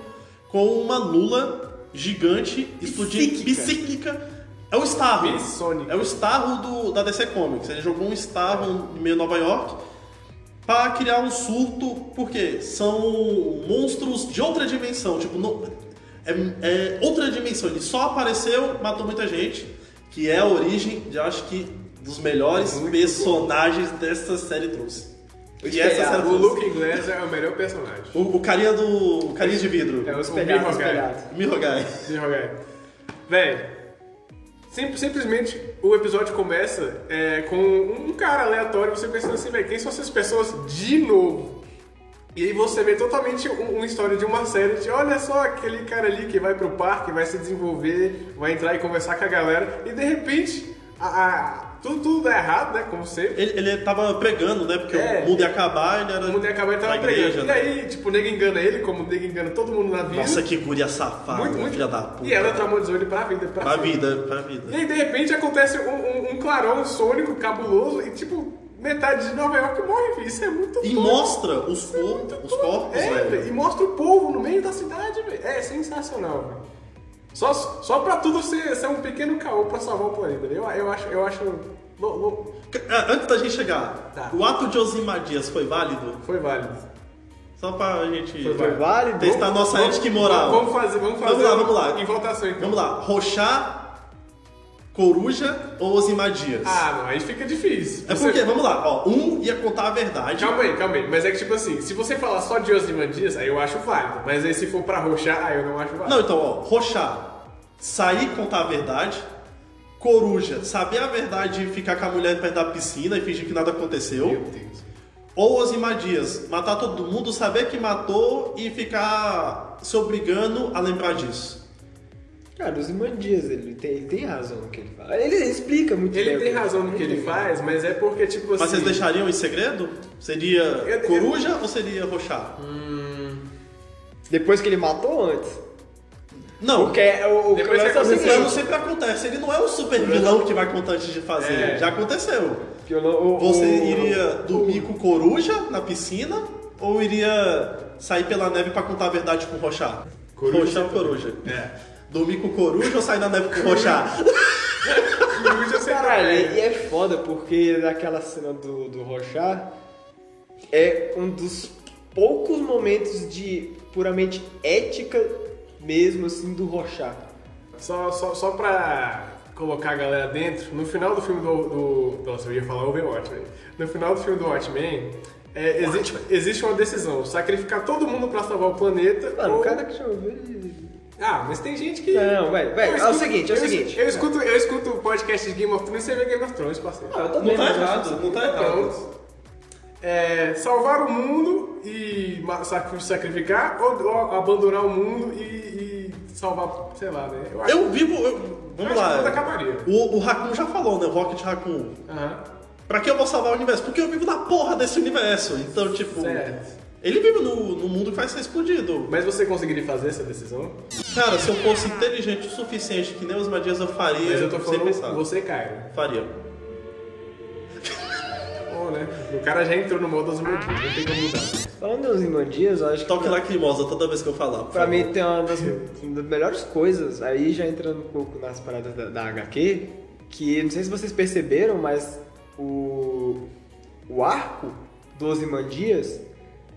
com uma lula gigante explodindo Psíquica. É o Starro. É o Starro do, da DC Comics. Ele jogou um Starro no meio de Nova York para criar um surto, porque são monstros de outra dimensão. Tipo, não- é, é outra dimensão. Ele só apareceu, matou muita gente, que é a origem de, acho que, dos melhores Muito personagens dessa série trouxe. E essa cena- O Luke Inglês é o melhor personagem. O, o carinha do. O carinha de vidro. É o espelhado, o Mihogai. Mihogai. jogar. Véi, sim- simplesmente o episódio começa é, com um cara aleatório, você pensando assim, véi, quem são essas pessoas de novo? E aí você vê totalmente um- uma história de uma série de olha só aquele cara ali que vai pro parque, vai se desenvolver, vai entrar e conversar com a galera, e de repente a- a- tudo, tudo dá errado, né? Como sempre. Ele, ele tava pregando, né? Porque É. o mundo ia acabar, ele era. O mundo ia acabar e tava da igreja, pregando. E né? aí, tipo, o nego engana ele, como o nego engana todo mundo na vida. Nossa, que guria safada, muito, muito. filha da puta. E ela traumatizou ele pra vida. Pra, Pra vida, pra E vida. aí, de repente, acontece um, um, um clarão sônico cabuloso e, tipo, metade de Nova York morre, filho. Isso é muito E mostra os, corpos, os corpos, É, velho. E mostra o povo no meio da cidade, velho. É sensacional, velho. Só, só pra tudo ser, ser um pequeno caô pra salvar o planeta. Eu, eu acho... Eu acho lo- lo- Ah, Antes da gente chegar, Tá. o ato de Osimadias foi válido? foi válido. Só pra gente Foi válido? testar a nossa Vamos- ética e moral. Vamos fazer, vamos fazer Vamos lá, vamos lá. em votação, então. Vamos lá, Rochá, Coruja ou Osimadias? Ah, não, aí fica difícil. é Você- porque, vamos lá, ó, um ia contar a verdade. Calma aí, calma aí. Mas é que, tipo assim, se você falar só de Ozymandias, aí eu acho válido. Mas aí se for pra roxar, aí eu não acho válido. Não, então, ó, Rochá, sair e contar a verdade. Coruja, saber a verdade e ficar com a mulher perto da piscina e fingir que nada aconteceu. Meu Deus. Ou Osimadias, matar todo mundo, saber que matou e ficar se obrigando a lembrar disso. Cara, os Imandias, ele tem, ele tem razão no que ele fala. Ele explica muito Ele bem o tem razão no que ele faz, mas é porque, tipo assim... Mas vocês deixariam em segredo? Seria Eu- Coruja ou seria Rochá? Depois que ele matou ou antes? Não, Porque é o, o Depois que é o o plano seguinte, sempre acontece. Ele não é o super vilão que vai contar antes de fazer. É. Já aconteceu. o- o- Você o- iria dormir com Coruja na piscina ou iria sair pela neve pra contar a verdade com Rochá? Coruja. Rochá ou Coruja? É. Dormir com Coruja ou sair na neve com você Caralho, e é foda porque naquela cena do, do Rochar é um dos poucos momentos de puramente ética mesmo, assim, do Rochar. Só, só, só pra colocar a galera dentro, no final do filme do... do nossa, eu ia falar Overwatch, velho. No final do filme do Watchmen, é, existe, existe uma decisão. Sacrificar todo mundo pra salvar o planeta Mano, ou... o cara que chama ele... Ah, mas tem gente que... Não, velho, velho, Eu é o seguinte, é o eu seguinte. Eu escuto, eu escuto o podcast de Game of Thrones e você vê Game of Thrones, parceiro. Ah, eu Não também, tá mas eu errado, não tá errado. É, salvar o mundo e sacrificar ou, ou abandonar o mundo e, e salvar, sei lá, né? acho- Eu vivo. eu- vamos acho que tudo lá. O, o Raccoon já falou, né? O Rocket Raccoon. Aham. Pra que eu vou salvar o universo? Porque eu vivo na porra desse universo. Então, tipo. Certo. Ele vive no, no mundo que vai ser explodido. Mas você conseguiria fazer essa decisão? Cara, se eu fosse inteligente o suficiente, que nem os Madias eu faria. Mas eu tô sem falando pensar. com você, Caio. Faria. Bom, né? O cara já entrou no modo dos motivos, não tem como mudar. Falando dos Imandias, eu acho que... Toque lacrimosa toda vez que eu falar. Pra favor. mim tem uma das, uma das melhores coisas, aí já entrando um pouco nas paradas da, da HQ, que não sei se vocês perceberam, mas o, o arco dos Imandias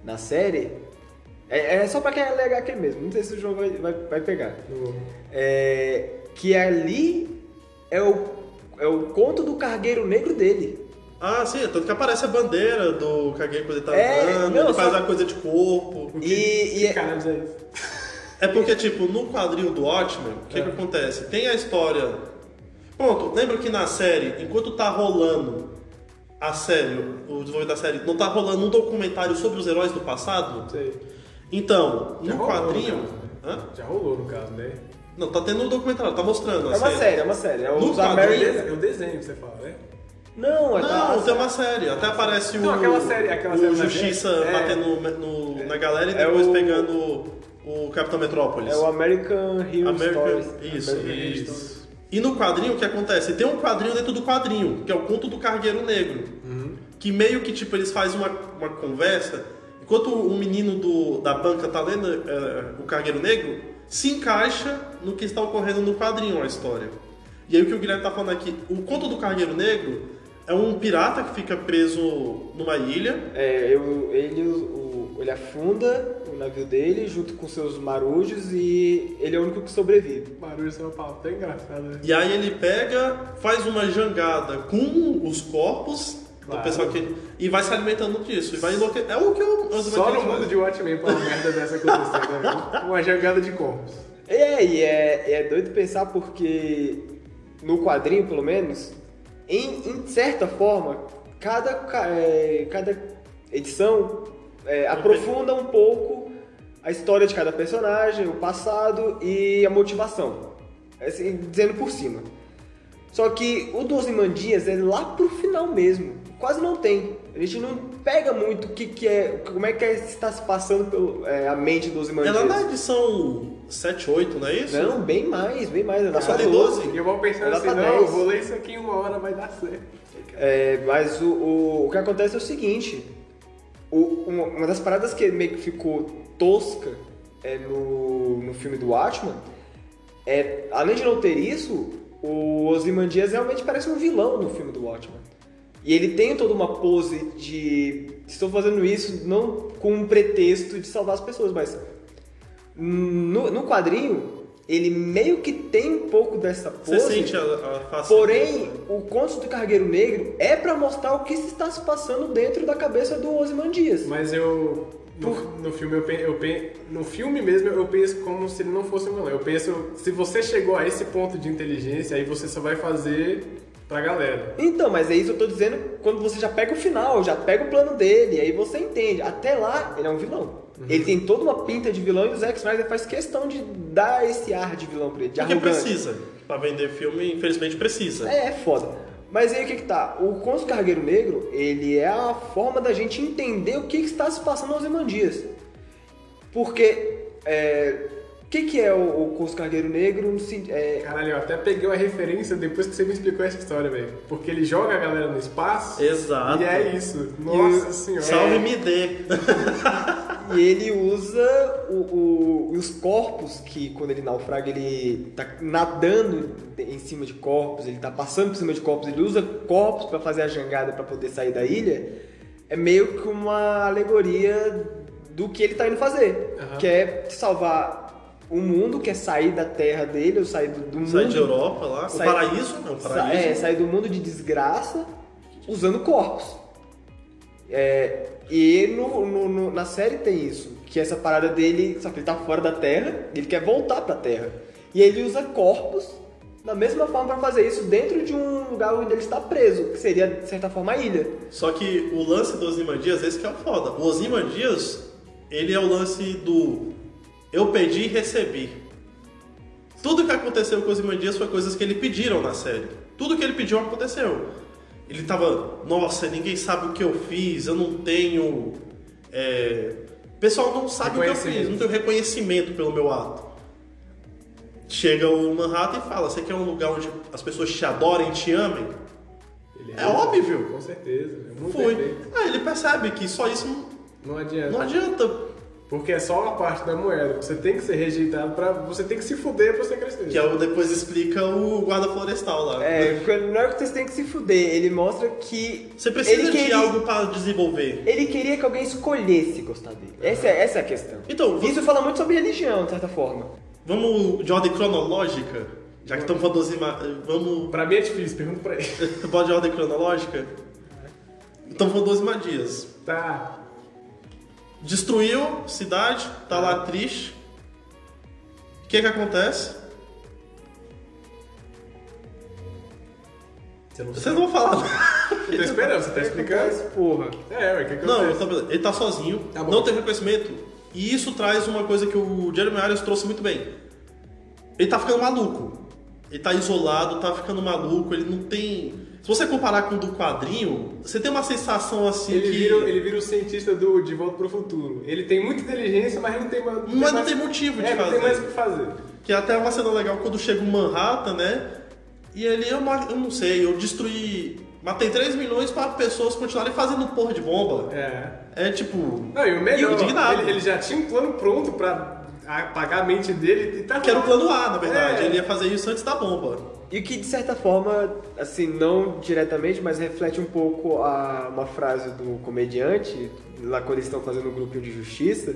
na série é, é só pra quem é ler HQ mesmo, não sei se o João vai, vai, vai pegar. É, que ali é o, é o conto do cargueiro negro dele. Ah, sim, tanto que aparece a bandeira do Kagei quando ele tá É, andando, não, ele faz só- a coisa de corpo. E, e é- Caralho, é isso. É porque, tipo, no quadrinho do Watchmen, o que, que acontece? Tem a história. Pronto, lembra que na série, enquanto tá rolando a série, o desenvolvimento da série, não tá rolando um documentário sobre os heróis do passado? Sei. Então, Já no rolou, quadrinho. no caso, Hã? Já rolou no caso, né? Não, tá tendo um documentário, tá mostrando. a é uma série. série, é uma série. É No os quadrinho- American... É o desenho que você fala, né? Não, é Não, tem uma série. Até aparece Não, o, aquela série- aquela o série Justiça. É. batendo no- no- na galera e É depois o- pegando o Capitão Metrópolis. É o American Hero American- Stories. isso, American isso. Stories. E no quadrinho, o que acontece? Tem um quadrinho dentro do quadrinho, que é o Conto do Cargueiro Negro. Que meio que, tipo, eles fazem uma, uma conversa. Enquanto o menino do, da banca tá lendo é, o Cargueiro Negro, se encaixa no que está ocorrendo no quadrinho, a história. E aí o que o Guilherme tá falando aqui, o Conto do Cargueiro Negro é um pirata que fica preso numa ilha. É, eu, ele, o- ele afunda o navio dele junto com seus marujos e ele é o único que sobrevive. Barulho é uma palavra tão engraçada, né? E aí ele pega, faz uma jangada com os corpos do Claro. pessoal que. e vai se alimentando disso. E vai enlouque... É o que o Só no mundo de Watchmen pra uma merda dessa acontecer, né? Uma jogada de corpos. É, e é, é doido pensar porque no quadrinho, pelo menos, em, em certa forma, cada, ca- é, cada edição é, aprofunda um pouco a história de cada personagem, o passado e a motivação. Assim, dizendo por cima. Só que o dos Imandias é lá pro final mesmo. Quase não tem. A gente não pega muito o que, que é. Como é que é- está se passando pelo, é, a mente dos É Imandias. lá na edição 7, 8, não é isso? Não, bem mais, bem mais. É na Só tem 12? E eu vou pensando Vai assim, não, 10. eu vou ler isso aqui em uma hora, vai dar certo. É, mas o, o, o que acontece é o seguinte: o- uma, uma das paradas que meio que ficou tosca é, no, no filme do Watchman é, além de não ter isso, o Ozymandias realmente parece um vilão no filme do Watchman. E ele tem toda uma pose de estou fazendo isso não com um pretexto de salvar as pessoas, mas no, no quadrinho ele meio que tem um pouco dessa Você pose. sente a, a face Porém, o Conto do Cargueiro Negro é pra mostrar o que se está se passando dentro da cabeça do Ozymandias. Mas eu. No, no filme, eu, pe- eu pe- no filme mesmo, eu penso como se ele não fosse um vilão. Eu penso, se você chegou a esse ponto de inteligência, aí você só vai fazer pra galera. Então, mas é isso que eu tô dizendo quando você já pega o final, já pega o plano dele, aí você entende. Até lá, ele é um vilão. Ele tem toda uma pinta de vilão e o Zack Snyder faz questão de dar esse ar de vilão pra ele, de Porque arrogante. precisa. Pra vender filme, infelizmente precisa. É, é foda. Mas aí o que que tá? O Conto do Cargueiro Negro, ele é a forma da gente entender o que, que está se passando aos Imandias. Porque, é, o que, que é o, o Conto do Cargueiro Negro? é, Caralho, eu até peguei uma referência depois que você me explicou essa história, velho. Porque ele joga a galera no espaço. Exato. E é isso. Nossa senhora. Salve me dê. E ele usa o- o- os corpos que, quando ele naufraga, ele tá nadando em cima de corpos, ele tá passando por cima de corpos, ele usa corpos pra fazer a jangada pra poder sair da ilha. É meio que uma alegoria do que ele tá indo fazer, Aham. que é salvar o mundo, que é sair da terra dele, ou sair do, do mundo. Sai de Europa lá. Sai- o paraíso? Não, o paraíso. É, sair do mundo de desgraça usando corpos. É, e no- no- no- na série tem isso, que essa parada dele, só que ele tá fora da Terra, ele quer voltar pra Terra. E ele usa corpos da mesma forma pra fazer isso dentro de um lugar onde ele está preso, que seria, de certa forma, a ilha. Só que o lance do Ozymandias, esse que é o foda. O Ozymandias, ele é o lance do eu pedi e recebi. Tudo que aconteceu com o Ozymandias foi coisas que ele pediram na série. Tudo que ele pediu aconteceu. Ele tava, nossa, ninguém sabe o que eu fiz, eu não tenho. é, O pessoal não sabe o que eu fiz, não tenho reconhecimento pelo meu ato. Chega o Manhattan e fala: Você quer um lugar onde as pessoas te adorem, te amem? Ele É óbvio. Com certeza. É muito Foi. perfeito. Ah, ele percebe que só isso não, Não adianta. não adianta. Porque é só uma parte da moeda. Você tem que ser rejeitado pra. Você tem que se fuder pra você crescer. Que é o, depois explica o guarda florestal lá. É, quando- não é que vocês têm que se fuder, ele mostra que. Você precisa ele de queria- algo para desenvolver. Ele queria que alguém escolhesse gostar dele. Essa é, essa é a questão. Então, Isso fala muito sobre religião, de certa forma. Vamos de ordem cronológica? Já que estamos falando dos ima- Vamos. Pra mim é difícil, pergunta pra ele. Pode de ordem cronológica? Estamos falando dos Imadias. Tá. Destruiu cidade, tá lá triste. O que que acontece? Você não Vocês não vão falar. nada. Eu tô esperando, você tá explicando? Porra. É, ué, o que que Não, acontece? tá beleza. ele tá sozinho, Tá bom. não tem reconhecimento. E isso traz uma coisa que o Jeremy Irons trouxe muito bem. Ele tá ficando maluco. Ele tá isolado, tá ficando maluco, ele não tem. Se você comparar com o do quadrinho, você tem uma sensação assim Ele que. vira, ele vira o cientista do De Volta pro Futuro. Ele tem muita inteligência, mas não tem, ma- não Mas não mais- tem motivo de é, não fazer. tem mais o que fazer. Que até é uma cena legal quando chega o Manhattan, né? E ele, eu não, eu não sei, eu destruí. Matei 3 milhões para pessoas continuarem fazendo porra de bomba. É. É tipo. Não, e o melhor, indignado. ele, ele já tinha um plano pronto pra apagar a mente dele e tá Que era o plano A, na verdade. É. Ele ia fazer isso antes da bomba. E que de certa forma, assim, não diretamente, mas reflete um pouco a, uma frase do comediante, lá quando eles estão fazendo o grupo de justiça,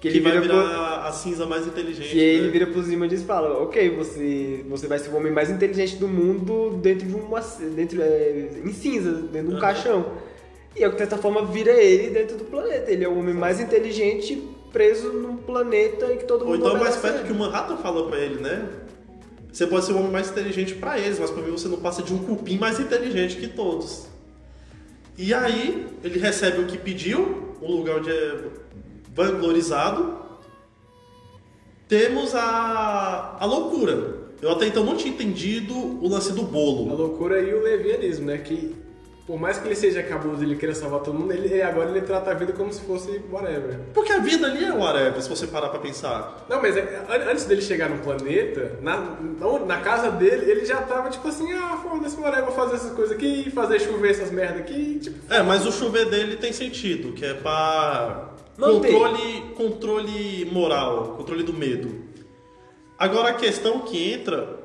que Que, ele vai vira virar pro, a cinza mais inteligente. que ele né? vira pros Imandias e fala, ok, você, você vai ser o homem mais inteligente do mundo dentro de uma dentro, é, em cinza, dentro de um Aham. caixão. E de certa forma vira ele dentro do planeta. Ele é o homem mais inteligente preso num planeta em que todo Ou mundo então é mais perto ele. que o Manhattan fala pra ele, né? Você pode ser o homem mais inteligente pra eles, mas pra mim você não passa de um cupim mais inteligente que todos. E aí, ele recebe o que pediu, um lugar onde é vanglorizado. Temos a, a loucura. Eu até então não tinha entendido o lance do A bolo. loucura e o levianismo, né? Que por mais que ele seja cabuloso e ele queira salvar todo mundo, ele, agora ele trata a vida como se fosse whatever. Porque a vida ali é whatever, se você parar pra pensar. Não, mas é, an- antes dele chegar no planeta, na, na, casa dele, ele já tava tipo assim, ah, foda-se, whatever, vou fazer essas coisas aqui, fazer chover essas merda aqui, tipo... É, mas o chover dele tem sentido, que é pra Manter. controle, controle moral, controle do medo. Agora a questão que entra,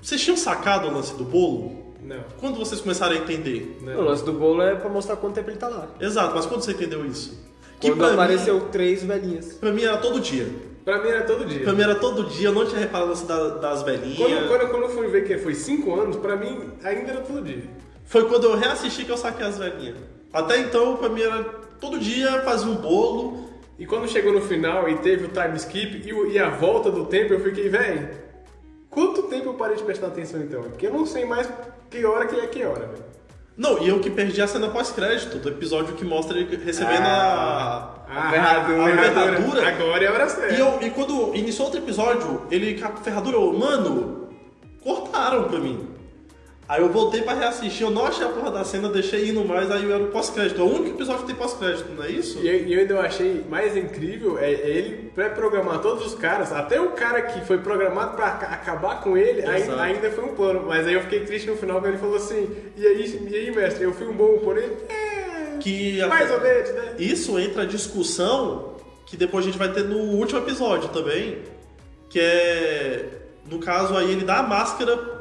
vocês tinham sacado o lance do bolo? Não, Quando vocês começaram a entender? O não. lance do bolo é pra mostrar quanto tempo ele tá lá. Exato, mas quando você entendeu isso? Que Quando apareceu mim, três velhinhas. pra mim era todo dia. Pra mim era todo dia. Pra mim era todo dia, eu não tinha reparado o lance da- das velhinhas. Quando, quando, quando eu fui ver que foi 5 anos, pra mim ainda era todo dia. Foi quando eu reassisti que eu saquei as velhinhas. Até então, pra mim era todo dia fazia um bolo, E quando chegou no final e teve o time skip e, o- e a volta do tempo, eu fiquei, velho, quanto tempo eu parei de prestar atenção então? Porque eu não sei mais que hora que é que hora, velho. Não, e eu que perdi a cena pós-crédito do episódio que mostra ele recebendo a. A ferradura. A ferradura. Agora é a hora certa. E, eu, e quando iniciou outro episódio, ele com a ferradura, eu, mano, cortaram pra mim. Aí eu voltei pra reassistir, eu não achei a porra da cena, deixei indo mais, aí era o pós-crédito. É o único episódio que tem pós-crédito, não é isso? E eu, e eu ainda achei mais incrível é ele pré-programar todos os caras, até o cara que foi programado pra aca- acabar com ele, ainda, ainda foi um plano. Mas aí eu fiquei triste no final, quando ele falou assim, e aí, e aí mestre, eu fui um bom por ele? É, Que mais até- ou menos, né? Isso entra a discussão que depois a gente vai ter no último episódio também, que é no caso aí ele dá a máscara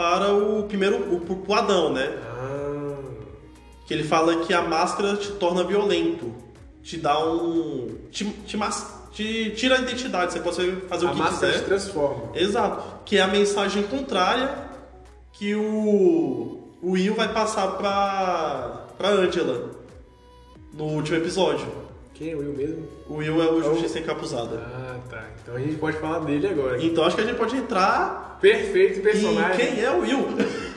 para o primeiro o, pro Adão, né? Ah, Que ele fala que a máscara te torna violento, te dá um te, te, mas- te tira a identidade, você pode fazer a o que máscara se quiser. transforma. Exato, que é a mensagem contrária que o, o Will vai passar pra, pra Angela no último episódio. Quem é o Will mesmo? O Will é o Justiça Encapuzada. Ah, tá. Então a gente pode falar dele agora. Então acho que a gente pode entrar Perfeito em personagem. quem é o Will.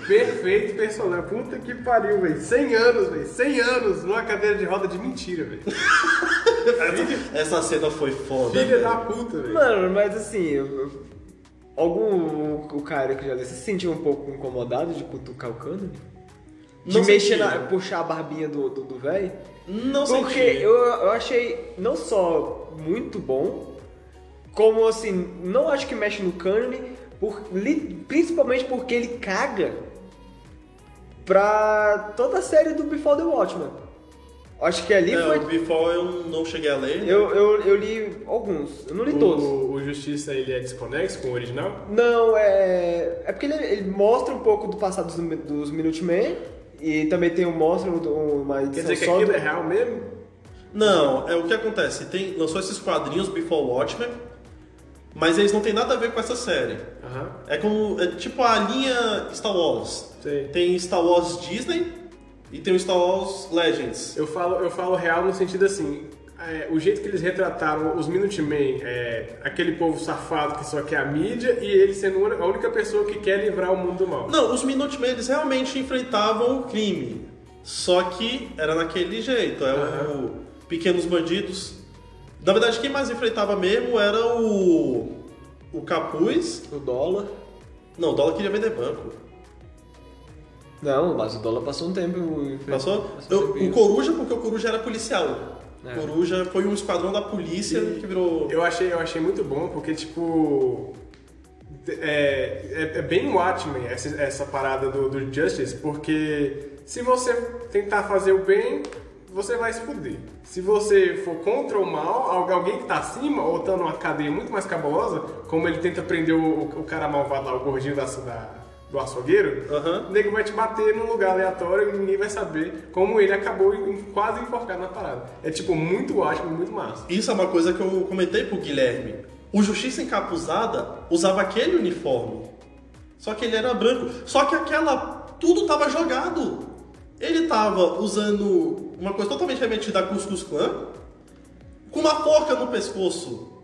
Perfeito personagem. Puta que pariu, velho. 100 anos, velho. 100 anos numa cadeira de roda de mentira, velho. Essa cena foi foda. Filha da puta, velho. Mano, mas assim, eu- algum o cara que já você se sentiu um pouco incomodado de cutucar o cano? De Não mexer na, puxar a barbinha do do do velho? Não Porque senti. eu, eu achei não só muito bom, como assim, não acho que mexe no cânone, por, li- principalmente porque ele caga pra toda a série do Before the Watchmen. Acho que ali É, foi. o Before eu não cheguei a ler. Eu, eu, eu li alguns, eu não li todos. O, o Justiça, ele é desconexo com o original? Não, é. É porque ele, ele mostra um pouco do passado dos, dos Minutemen e também tem um mostra um- uma edição Quer dizer que só aquilo do- é real mesmo? Não, é o que acontece. Tem, lançou esses quadrinhos Before Watchmen, mas eles não tem nada a ver com essa série. Aham. É como. É tipo a linha Star Wars. Sei. Tem Star Wars Disney e tem o Star Wars Legends. Eu falo, eu falo real no sentido assim, é, o jeito que eles retrataram os Minutemen, é, aquele povo safado que só quer a mídia e ele sendo a única pessoa que quer livrar o mundo do mal. Não, os Minutemen eles realmente enfrentavam o crime. Só que era naquele jeito, é o pequenos bandidos. Na verdade, quem mais enfrentava mesmo era o o Capuz. o dólar. Não, o dólar queria vender banco. Não, mas o dólar passou um tempo. em- Passou? passou um Eu- o Coruja, porque o Coruja era policial. É. Coruja foi um esquadrão da polícia E que virou. Eu achei, eu achei muito bom, porque, tipo. É, é, é bem Watchmen essa, essa parada do, do Justice, porque se você tentar fazer o bem, você vai se fuder. Se você for contra o mal, al- alguém que tá acima, ou tá numa cadeia muito mais cabulosa, como ele tenta prender o, o cara malvado lá, o gordinho da, da- do açougueiro, Aham. o nego vai te bater num lugar aleatório e ninguém vai saber como ele acabou quase enforcado na parada. É tipo muito Watchmen, muito massa. Isso é uma coisa que eu comentei pro Guilherme. O Justiça Encapuzada usava aquele uniforme. Só que ele era branco. Só que aquela. Tudo tava jogado. Ele tava usando uma coisa totalmente remetida a Cuscus Clan, com uma forca no pescoço.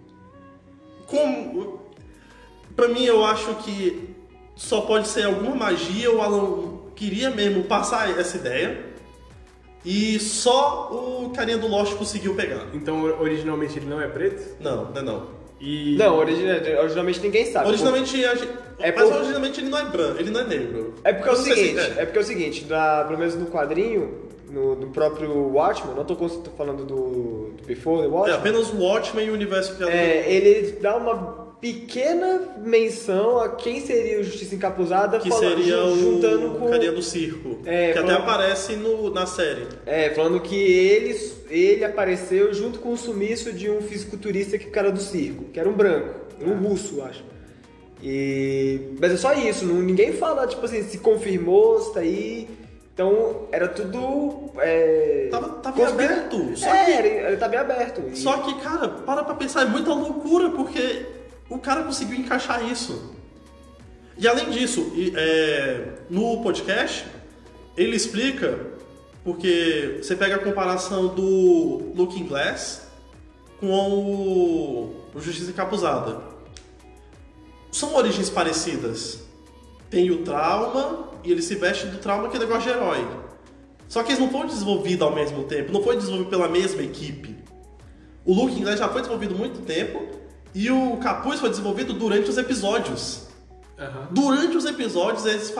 Com... Pra mim, eu acho que só pode ser alguma magia, o Alan queria mesmo passar essa ideia. E só o carinha do Lost conseguiu pegar. Então, originalmente ele não é preto? Não, não é não. E... Não, origina- originalmente ninguém sabe. Originalmente, a gente... É mas por- originalmente ele não é branco, ele não é negro. É porque é o sei se- seguinte, é porque é o seguinte, na- pelo menos no quadrinho, no, do próprio Watchmen, não tô, tô falando do, do Before the É Watchmen, apenas o Watchmen e o universo criado é, ele dá uma pequena menção a quem seria o Justiça Encapuzada, que falando- seria o juntando com... carinha do circo. É, que até falando- aparece no, na série. É, falando que ele, ele apareceu junto com o sumiço de um fisiculturista que era do circo, que era um branco, um russo, eu acho. E... Mas é só isso, não, ninguém fala, tipo assim, se confirmou, se tá aí. Então, era tudo. É... Tava- tava conspira- aberto, só é, que- ele, ele tá bem aberto. E- Só que, cara, para pra pensar, é muita loucura, porque o cara conseguiu encaixar isso. E além disso, é, no podcast, ele explica, porque você pega a comparação do Looking Glass com o, o Justiça Encapuzada. São origens parecidas. Tem o trauma e ele se veste do trauma que é negócio de herói. Só que eles não foram desenvolvidos ao mesmo tempo, não foi desenvolvido pela mesma equipe. O Looking Glass já foi desenvolvido muito tempo e o Capuz foi desenvolvido durante os episódios. Aham. Durante os episódios, eles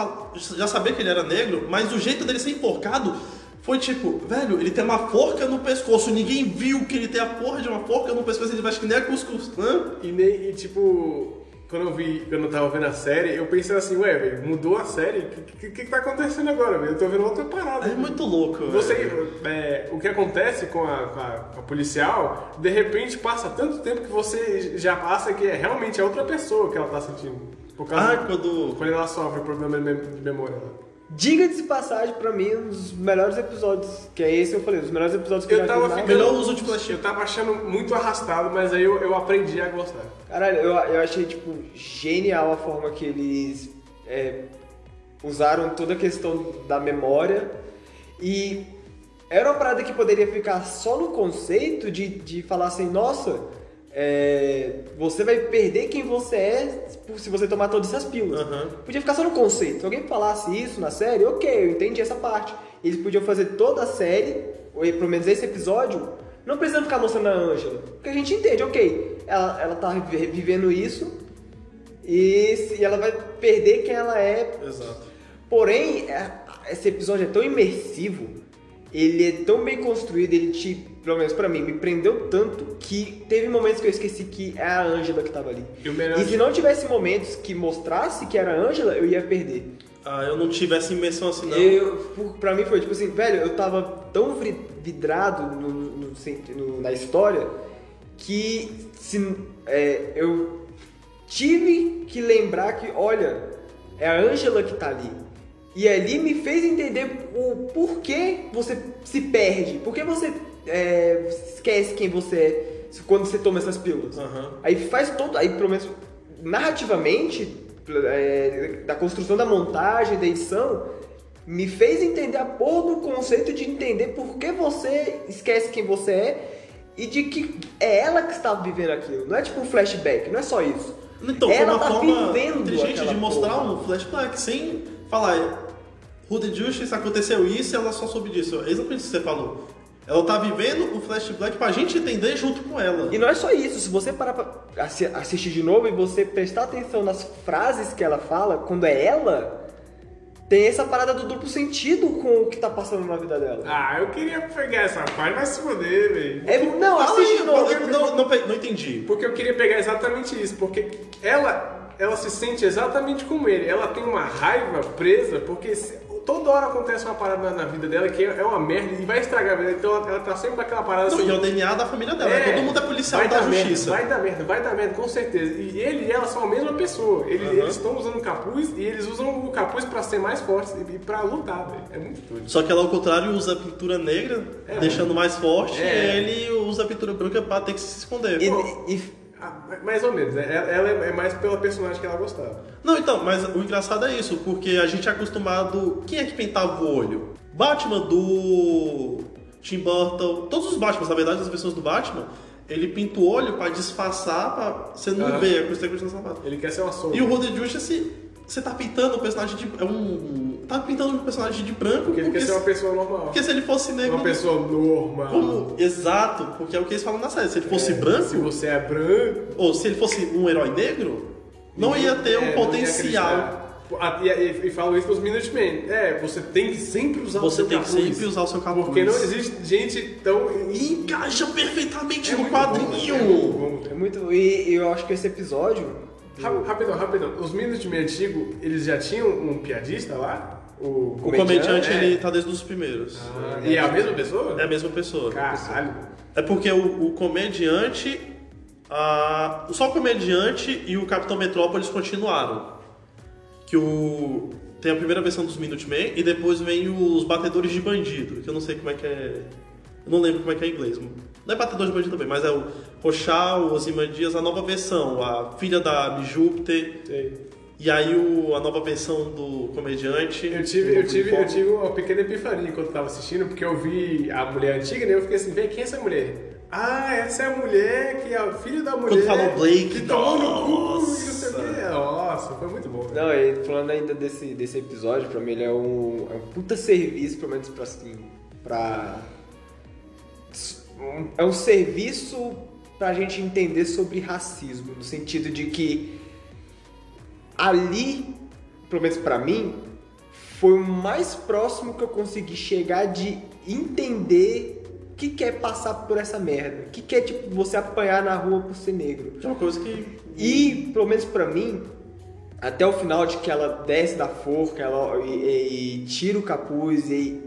já sabiam que ele era negro, mas o jeito dele ser enforcado foi tipo, velho, ele tem uma forca no pescoço, ninguém viu que ele tem a porra de uma forca no pescoço, ele veste que nem a Cuscuz Clan. E, nem, e, tipo, quando eu vi, quando eu tava vendo a série, eu pensei assim, ué, velho, mudou a série? O que, que, que tá acontecendo agora, velho? Eu tô vendo outra parada. É muito louco, Você, é, o que acontece com a, com, a, com a policial, de repente passa tanto tempo que você já passa que é realmente a outra pessoa que ela tá sentindo. Por causa Ah, quando. quando ela sofre problema de mem- de memória. Diga-se de passagem, pra mim, um dos melhores episódios, que é esse eu falei, dos melhores episódios que Eu tava ficando- Melhor uso de flash. Eu tava achando muito arrastado, mas aí eu, eu aprendi a gostar. Caralho, eu, eu achei, tipo, genial a forma que eles é, usaram toda a questão da memória e era uma parada que poderia ficar só no conceito de, de falar assim, nossa, é, você vai perder quem você é se você tomar todas essas pílulas. Aham. Podia ficar só no conceito. Se alguém falasse isso na série, ok, eu entendi essa parte. Eles podiam fazer toda a série, ou pelo menos esse episódio, não precisando ficar mostrando a Angela. Porque a gente entende, ok, ela, ela tá vi- vivendo isso e, se- e ela vai perder quem ela é. Exato. Porém, é- esse episódio é tão imersivo, ele é tão bem construído, ele te, pelo menos pra mim, me prendeu tanto que teve momentos que eu esqueci que é a Angela que tava ali. E E se não tivesse momentos que mostrasse que era a Angela, eu ia perder. Ah, eu não tive essa imersão assim, não. Eu, pra mim foi tipo assim, velho, eu tava tão vi- vidrado no- no- no- na história que se, é, eu tive que lembrar que, olha, é a Angela que tá ali. E ali me fez entender o porquê você se perde, por que você é, esquece quem você é quando você toma essas pílulas. Aham. Aí faz todo. Aí, pelo menos, narrativamente, é, da construção da montagem, da edição, me fez entender a porra do conceito de entender por que você esquece quem você é e de que é ela que está vivendo aquilo. Não é tipo um flashback, não é só isso. Então, foi ela uma tá forma vivendo inteligente de mostrar porra. um flashback sem falar the Justice aconteceu isso e ela só soube disso. É exatamente isso que você falou. Ela tá vivendo o flashback pra gente entender junto com ela. E não é só isso, se você parar pra assi- assistir de novo e você prestar atenção nas frases que ela fala, quando é ela, tem essa parada do duplo sentido com o que tá passando na vida dela. Ah, eu queria pegar essa parte, mas se foder, velho. É, não, Fala assiste de novo. eu não, não, não entendi. Porque eu queria pegar exatamente isso, porque ela, ela se sente exatamente como ele. Ela tem uma raiva presa, porque se- toda hora acontece uma parada na, na vida dela que é uma merda e vai estragar a vida. Então ela, ela tá sempre com aquela parada Não, assim. e é o DNA da família dela. É, Todo mundo é policial vai da dar merda, justiça. vai dar merda, vai dar merda, com certeza. E ele e ela são a mesma pessoa. Eles estão usando o capuz e eles usam o capuz pra ser mais fortes e, e pra lutar, velho. É muito doido. Só que ela, ao contrário, usa a pintura negra, É. deixando mais forte, É. e ele usa a pintura branca pra ter que se esconder. E, mais ou menos, né? Ela, é mais pela personagem que ela gostava. Não, então, mas o engraçado é isso, porque a gente é acostumado. Quem é que pintava o olho? Batman do Tim Burton, todos os Batman, na verdade, as versões do Batman, ele pinta o olho pra disfarçar, pra você não Aham. ver a coisa que sapato. Ele quer ser uma sombra. E o Roder Justice, assim, você tá pintando o personagem de. É um. Tá pintando um personagem de branco. Porque ele quer ser uma se- pessoa normal. Porque se ele fosse negro. Uma pessoa normal. Como? Exato, porque é o que eles falam na série. Se ele fosse É, branco, Se você é branco. ou se ele fosse um herói negro, não ia ter é, o ia potencial. E, e, e falo isso nos Minutemen. É, você tem que sempre usar o Você seu tem que capuz. sempre usar o seu capuz. Porque não existe gente tão. E encaixa perfeitamente É no quadrinho. bom, é muito bom. É muito. E, e eu acho que esse episódio. Ra- Rapidão, rapidão. Os Minutemen antigos, eles já tinham um piadista lá? O. O comediante, é. ele tá desde os primeiros. Ah, e é a mesma pessoa? É a mesma pessoa. Caralho. É porque o, o comediante. a- só o comediante e o Capitão Metrópolis continuaram. Que o. Tem a primeira versão dos Minutemen e depois vem os Batedores de Bandido, que eu não sei como é que é. Eu não lembro como é que é em inglês. Não é Batedor de Bandido também, mas é o Rochal, o Ozymandias, a nova versão, a filha da Júpiter. Sei. E aí o, a nova versão do comediante. Eu tive, eu, tive, eu tive uma pequena epifania enquanto eu tava assistindo, porque eu vi a mulher antiga, né? Eu fiquei assim, vem, quem é essa mulher? Ah, essa é a mulher que é a filha da mulher. Quando falou Blake, que tomou no cu, e não sei o nossa. Nossa, foi muito bom. Não, e falando ainda desse, desse episódio, pra mim ele é um, é um puta serviço, pelo menos pra assim. pra. É um serviço pra gente entender sobre racismo, no sentido de que ali, pelo menos pra mim, foi o mais próximo que eu consegui chegar de entender o que que é passar por essa merda. O que que é, tipo, você apanhar na rua por ser negro. É uma coisa que. E, pelo menos pra mim, até o final de que ela desce da forca ela, e, e- e tira o capuz, e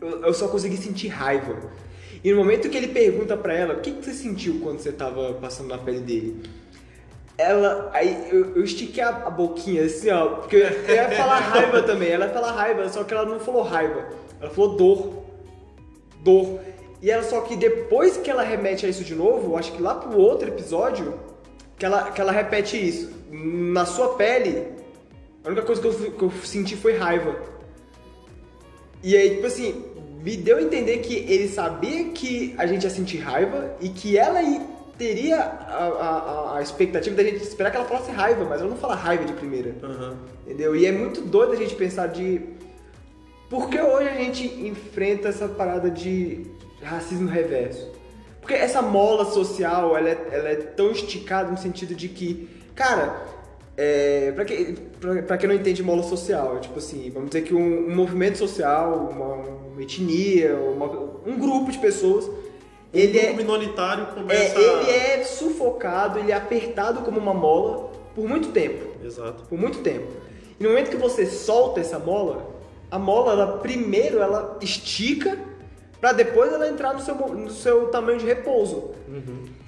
eu, eu só consegui sentir raiva. E no momento que ele pergunta pra ela, o que, que você sentiu quando você tava passando na pele dele? Ela, aí eu, eu estiquei a, a boquinha assim, ó, porque eu, ia falar raiva também, ela ia falar raiva, só que ela não falou raiva, ela falou dor. Dor. E ela só que depois que ela remete a isso de novo, acho que lá pro outro episódio, que ela, que ela repete isso. Na sua pele, a única coisa que eu, que eu senti foi raiva. E aí, tipo assim, me deu a entender que ele sabia que a gente ia sentir raiva e que ela teria a, a, a expectativa da gente esperar que ela falasse raiva, mas ela não fala raiva de primeira. Aham. Entendeu? E é muito doido a gente pensar de. Por que hoje a gente enfrenta essa parada de racismo reverso? Porque essa mola social, ela é, ela é tão esticada no sentido de que, cara, é, pra, que, pra, pra quem não entende mola social, é tipo assim, vamos dizer que um, um movimento social, uma, uma etnia, uma- um grupo de pessoas, ele é, minoritário é, começa. ele é sufocado, ele é apertado como uma mola por muito tempo Exato. por muito tempo. E no momento que você solta essa mola, a mola, ela primeiro ela estica pra depois ela entrar no seu, no seu tamanho de repouso.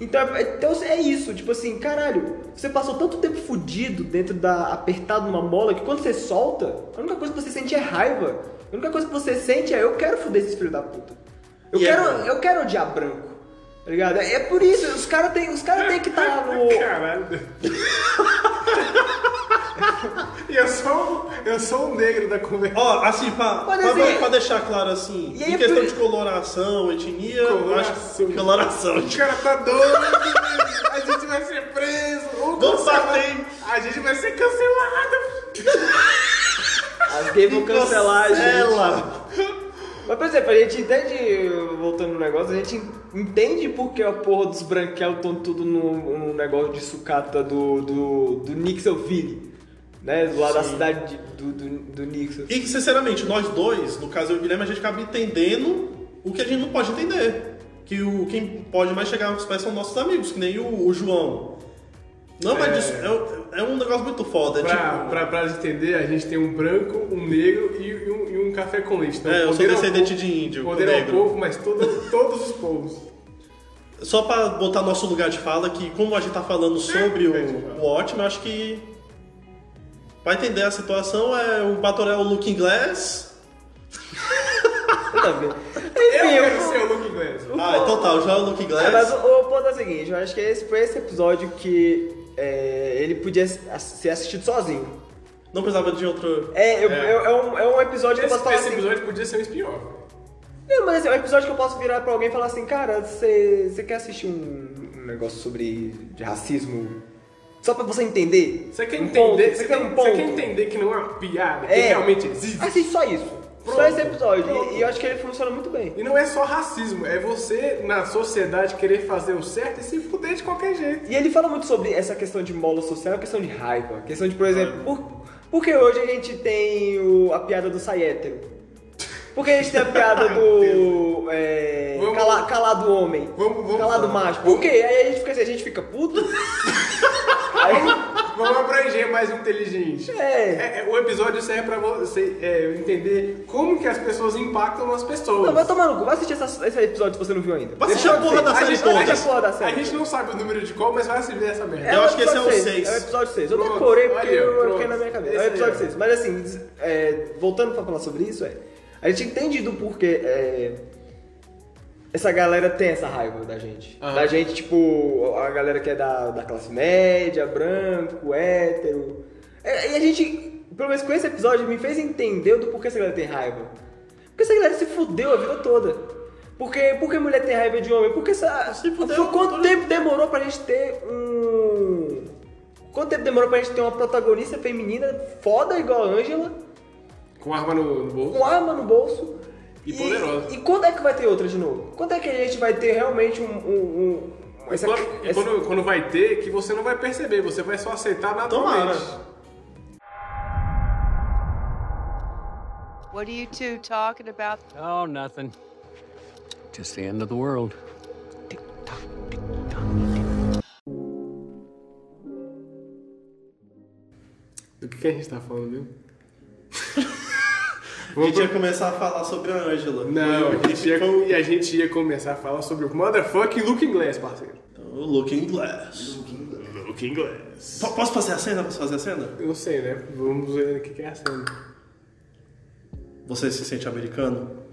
Então, é- então é isso, tipo assim, caralho, você passou tanto tempo fudido dentro da apertado numa mola que quando você solta, a única coisa que você sente é raiva. A única coisa que você sente é eu quero foder esses filhos da puta. Eu é quero, eu quero odiar branco. Tá ligado? É, por isso, os caras têm os cara tem que estar no Caralho. e eu sou, eu sou o negro da conversa. Ó, assim, pra, pra, assim- pra deixar claro assim, E em é questão por- de coloração, etnia, eu Coloração. acho que coloração. O cara tá doido, a gente vai ser preso. Vamos bater. A gente vai ser cancelado. As gays vão cancelar a gente. Mas, por exemplo, a gente entende, voltando no negócio, a gente entende porque a porra dos branquelos estão tudo no, no negócio de sucata do, do, do Nixonville, né? Do lado da cidade de- do, do, do Nixon. E que, sinceramente, nós dois, no caso eu e o Guilherme, a gente acaba entendendo o que a gente não pode entender. Que o, quem pode mais chegar aos pés são nossos amigos, que nem o, o João. Não, mas É. é, é um negócio muito foda. é Pra, tipo, pra, pra entender, a gente tem um branco, um negro e, e um, e um café com leite. Então, É, eu sou é um descendente de índio, Poder é um negro. pouco, mas todo, todos os povos. Só pra botar nosso lugar de fala, que como a gente tá falando sobre lugar de fala. o, o ótimo, eu acho que. Pra entender a situação, é o Batoré o Looking Glass. Eu quero o- ser o Luke Glass. Ah, então tá, o João é o Looking É, mas Glass. o, o ponto é o seguinte, eu acho que esse foi esse episódio que é, ele podia ser assistido sozinho. Não precisava de outro. É, eu- É. eu- é um, é um episódio que eu Esse, posso falar esse assim. episódio podia ser um spin-off. Não, mas assim, é um episódio que eu posso virar pra alguém e falar assim, cara, você quer assistir um, um negócio sobre de racismo? Só pra você entender? Você quer Um entender, ponto, você, quer, um você quer entender que não é uma piada, que É. realmente existe. Assiste só isso. Só Pronto, esse episódio. E, e eu acho que ele funciona muito bem. E não é só racismo, é você, na sociedade, querer fazer o certo e se fuder de qualquer jeito. E ele fala muito sobre essa questão de mola social, a questão de raiva. A questão de, por exemplo, por, por que hoje a gente tem o- a piada do sai hétero? Por que a gente tem a piada do. é, Vamos- cala- calado homem? Vamos- vamos- calado macho. Por quê? Aí a gente fica assim, a gente fica puto. Aí, Vamos abranger mais inteligente. é. É, é, o episódio serve pra você é, entender como que as pessoas impactam nas pessoas. Não, vai tomar no cu. Vai assistir essa- esse episódio se você não viu ainda. Vai assistir a porra da série toda. a, gente, Assiste a porra da série. a gente não sabe o número de qual, mas vai assistir essa merda. Eu acho que esse é o episódio seis. É o episódio 6. Eu Pronto, decorei porque olha, eu fiquei na minha cabeça. Esse é o episódio aí, ó. 6. Mas assim, é, voltando pra falar sobre isso, é, a gente entende do porquê é, essa galera tem essa raiva da gente. Aham. Da gente, tipo, a galera que é da, da classe média, branco, hétero. É, e a gente, pelo menos com esse episódio, me fez entender do porquê essa galera tem raiva. Porque essa galera se fudeu a vida toda. Porque, por que mulher tem raiva de homem? Porque essa. Se fudeu, Foi quanto tempo demorou pra gente ter um. Quanto tempo demorou pra gente ter uma protagonista feminina foda igual a Angela, Com arma no, no bolso. com arma no bolso? E poderosa. E quando é que vai ter outra de novo? Quando é que a gente vai ter realmente um. um, um- E essa- quando, e essa- quando, quando vai ter, que você não vai perceber, você vai só aceitar naturalmente. Tomara. What are you two talking about? Oh, nothing. Just the end of the world. Do que, que a gente tá falando mesmo? A gente ia começar a falar sobre a Angela. Não, a gente, ia, e a gente ia começar a falar sobre o motherfucking Looking Glass, parceiro. o Looking Glass. Looking Glass. P- Posso fazer a cena? Posso fazer a cena? Eu não sei, né? Vamos ver o que que é a cena. Você se sente americano?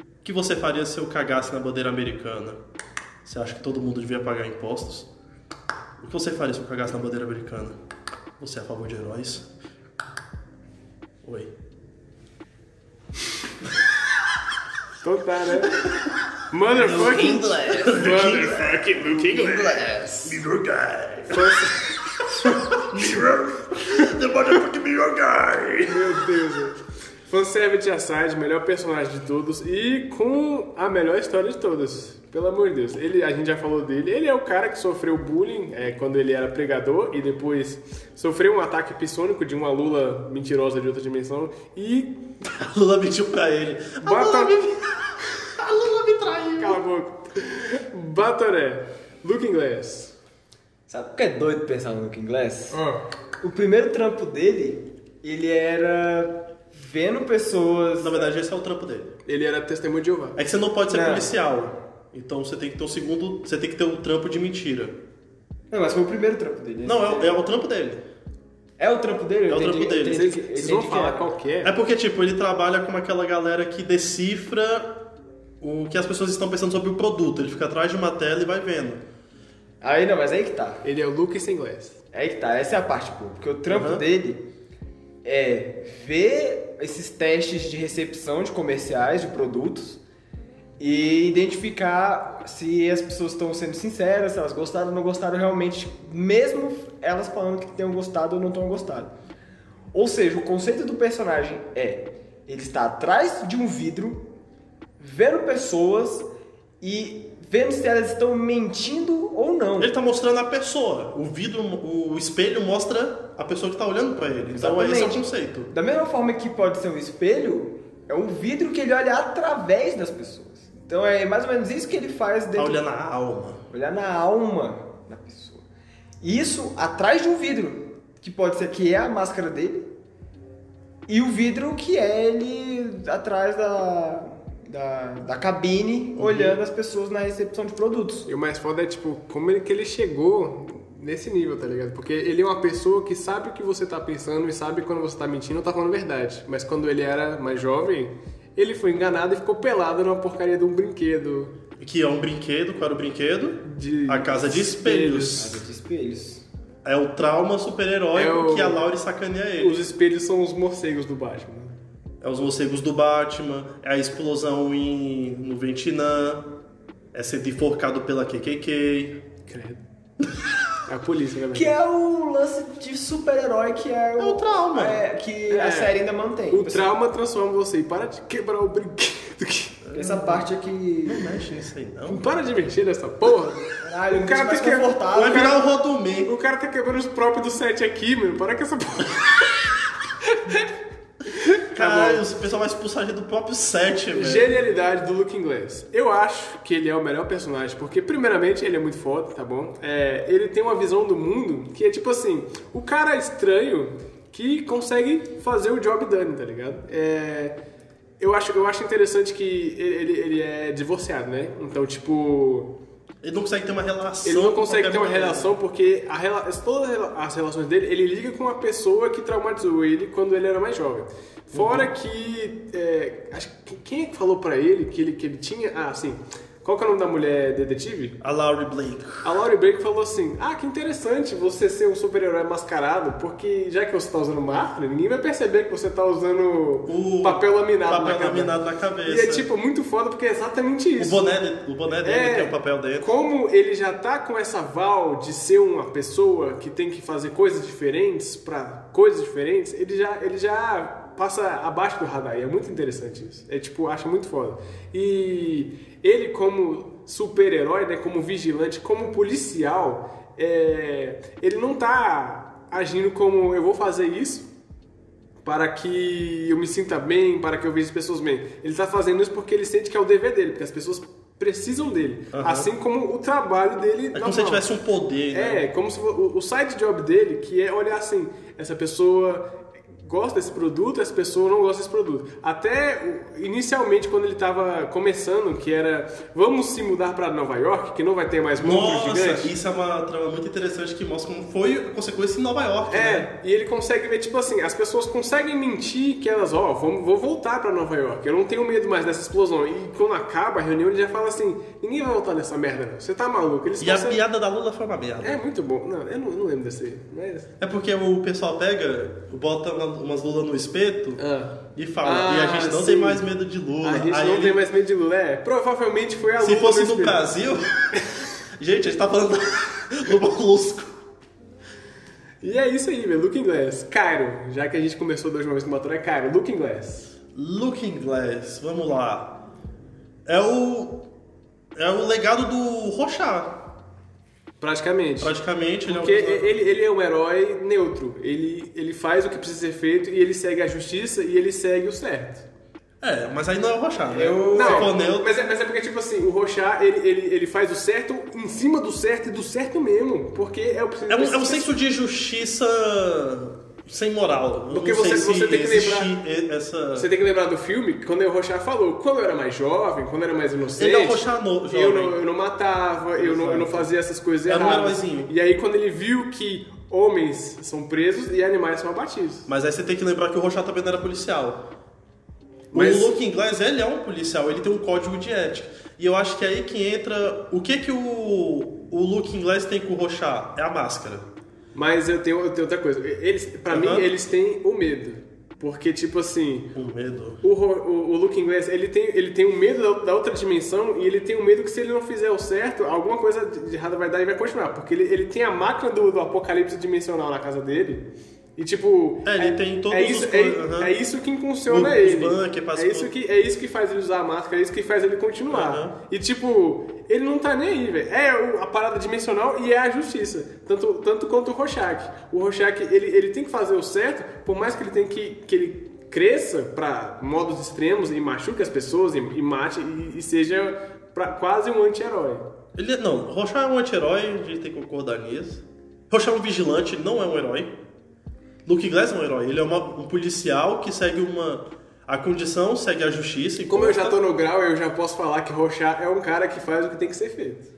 O que você faria se eu cagasse na bandeira americana? Você acha que todo mundo devia pagar impostos? O que você faria se eu cagasse na bandeira americana? Você é a favor de heróis? Oi. Então tá, né? Motherfucking Glass. Motherfucking Looking Glass. Mirror guy. Mirror. The motherfucking mirror guy. Fanservice Aside, melhor personagem de todos e com a melhor história de todas. Pelo amor de Deus. Ele, a gente já falou dele. Ele é o cara que sofreu bullying é, quando ele era pregador e depois sofreu um ataque psônico de uma lula mentirosa de outra dimensão e A Lula mentiu pra ele. A Bota- Lula me... A Lula me traiu. Cala a boca. Batoré. Looking Glass. Sabe o que é doido pensar no Looking Glass? Ó. O primeiro trampo dele, ele era vendo pessoas. Na verdade, esse é o trampo dele. Ele era testemunho de Jeová. É que você não pode ser Não. policial. Então você tem que ter o segundo. Você tem que ter o trampo de mentira. Não, mas foi o primeiro trampo dele. Não, é, o- é o trampo dele. É o trampo dele? É o trampo dele. Vocês, vão falar era. qual que é? É porque, tipo, ele trabalha com aquela galera que decifra o que as pessoas estão pensando sobre o produto. Ele fica atrás de uma tela e vai vendo. Aí não, mas aí que tá. Ele é o Luke sem Glass. Aí que tá, essa é a parte boa. Porque o trampo Aham. dele é ver esses testes de recepção de comerciais, de produtos, e identificar se as pessoas estão sendo sinceras, se elas gostaram ou não gostaram realmente, mesmo elas falando que tenham gostado ou não tenham gostado. Ou seja, o conceito do personagem é ele está atrás de um vidro, vendo pessoas e vendo se elas estão mentindo ou não. Ele tá mostrando a pessoa. O vidro, o espelho mostra a pessoa que tá olhando pra ele. Então esse é o Exatamente. conceito. Da mesma forma que pode ser um espelho, é um vidro que ele olha através das pessoas. Então é mais ou menos isso que ele faz Tá dentro. olhando a alma. olhar na alma da pessoa. Isso atrás de um vidro, que pode ser que é a máscara dele, e o vidro que é ele atrás da, da, da cabine, olhando as pessoas na recepção de produtos. E o mais foda é, tipo, como ele, que ele chegou nesse nível, tá ligado? Porque ele é uma pessoa que sabe o que você tá pensando e sabe quando você tá mentindo ou tá falando verdade. Mas quando ele era mais jovem, ele foi enganado e ficou pelado numa porcaria de um brinquedo. Que é um brinquedo. Qual era o brinquedo? De A casa de espelhos. Casa de espelhos. É o trauma super-heróico É o- que a Laurie sacaneia ele. Os espelhos são os morcegos do Batman. É os morcegos do Batman, é a explosão em, no Vietnã, é ser enforcado pela KKK. Credo. É a polícia, né? Que é o lance de super-herói que é o, É o trauma. é, que É. a série ainda mantém. O trauma transforma você e para de quebrar o brinquedo. que- Essa parte aqui. Não mexe nisso aí, não. Para de mexer nessa porra. Caralho, o cara tá que... Vai virar o Rodomê. O cara tá quebrando os próprios do set aqui, mano. Para com essa porra. Caralho, o pessoal vai expulsar a gente do próprio set, velho. Genialidade do Looking Glass. Eu acho que ele é o melhor personagem, porque, primeiramente, ele é muito foda, tá bom? É, ele tem uma visão do mundo que é tipo assim: o cara estranho que consegue fazer o job done, tá ligado? É, eu, acho, eu acho interessante que ele, ele, ele é divorciado, né? Então, tipo. Ele não consegue ter uma relação. Ele não consegue ter uma relação porque a rela- todas as relações dele, ele liga com a pessoa que traumatizou ele quando ele era mais jovem. Fora que. é, acho que quem é que falou pra ele que ele, que ele tinha. Ah, sim. Qual que é o nome da mulher detetive? A Laurie Blake. A Laurie Blake falou assim: Ah, que interessante você ser um super-herói mascarado, porque já que você tá usando máscara, ninguém vai perceber que você tá usando O papel laminado na papel cabeça." laminado na cabeça. E é tipo muito foda porque é exatamente O isso. boné, de- o boné dele tem o papel dentro. Como ele já tá com essa val de ser uma pessoa que tem que fazer coisas diferentes pra coisas diferentes, ele já, ele já passa abaixo do radar. E é muito interessante isso. É tipo, acho muito foda. E ele como super-herói, né, como vigilante, como policial, é, ele não tá agindo como eu vou fazer isso para que eu me sinta bem, para que eu veja as pessoas bem. Ele está fazendo isso porque ele sente que é o dever dele, porque as pessoas precisam dele. Aham. Assim como o trabalho dele. É como se ele tivesse um poder, né? É, como se o, o side job dele, que é olhar assim, essa pessoa gosta desse produto, essa pessoa não gosta desse produto. Até inicialmente quando ele estava começando, que era vamos se mudar para Nova York, que não vai ter mais monstros Nossa, isso é uma trama muito interessante que mostra como foi a consequência em Nova York, né? É, e ele consegue ver, tipo assim, as pessoas conseguem mentir que elas, ó, vamos, vou voltar pra Nova York, eu não tenho medo mais dessa explosão. E quando acaba a reunião, ele já fala assim, ninguém vai voltar nessa merda, não. Você tá maluco. Eles E a conseguem- piada da Lula foi uma merda. É muito bom. Não, eu não, eu não lembro desse. Mas... É porque o pessoal pega, bota uma- umas lulas no espeto Ah. e fala, e a Ah, gente não sim. tem mais medo de Lula. A gente Aí não ele- tem mais medo de Lula. É, provavelmente foi a Se Lula fosse no no. Brasil... gente, a gente tá falando do Molusco. E é isso aí, velho. Looking Glass. Cairo, já que a gente começou da última vez com o motor, é Cairo. Looking Glass. Looking Glass, vamos lá. É o... É o legado do Rochat. Praticamente. Praticamente, ele Porque é um... ele, ele é um herói neutro. Ele, ele faz o que precisa ser feito e ele segue a justiça e ele segue o certo. É, mas aí não é o Rochat, né? Eu- Não, neutro- mas é, mas é porque, tipo assim, o Rochat, ele, ele, ele faz o certo em cima do certo e do certo mesmo. Porque é o É um, é um senso de justiça sem moral. Porque você- você tem que lembrar- essa... Você tem que lembrar do filme, que quando o Rochat falou, quando eu era mais jovem, quando eu era mais inocente, Ele é o Rochat no- eu, não, eu não matava, eu não, eu não fazia essas coisas Era um erradas. heróizinho. E aí quando ele viu que homens são presos e animais são abatidos. Mas aí você tem que lembrar que o Rochat também não era policial. Mas- O Looking Glass, ele é um policial, ele tem um código de ética. E eu acho que é aí que entra... O que que o, o Looking Glass tem com o Rochat? É a máscara. Mas eu tenho, eu tenho outra coisa. Eles, pra Aham. mim, eles têm o medo. Porque, tipo assim, O medo. o, o, o Looking Glass, ele tem, ele tem um medo da, da outra dimensão e ele tem um medo que se ele não fizer o certo, alguma coisa de de errada vai dar e vai continuar. Porque ele, ele tem a máquina do, do apocalipse dimensional na casa dele. E tipo. É, ele tem todos é os isso, coisas, é, aham. é isso que impulsiona Os ele. passa é, isso que, é isso que faz ele usar a máscara, é isso que faz ele continuar. Aham. E tipo, ele não tá nem aí, velho. É a parada dimensional e é a justiça. Tanto, tanto quanto o Rorschach. O Rorschach, ele, ele tem que fazer o certo, por mais que ele tenha que, que ele cresça pra modos extremos e machuque as pessoas e, e mate e, e seja pra- quase um anti-herói. Ele, é- não, Rochat é um anti-herói, a gente tem que concordar nisso. Rochat é um vigilante, não é um herói. Luke Glass é um herói, ele é uma- um policial que segue uma... A condição, segue a justiça e... Como eu já tô no grau, eu já posso falar que Rorschach é um cara que faz o que tem que ser feito.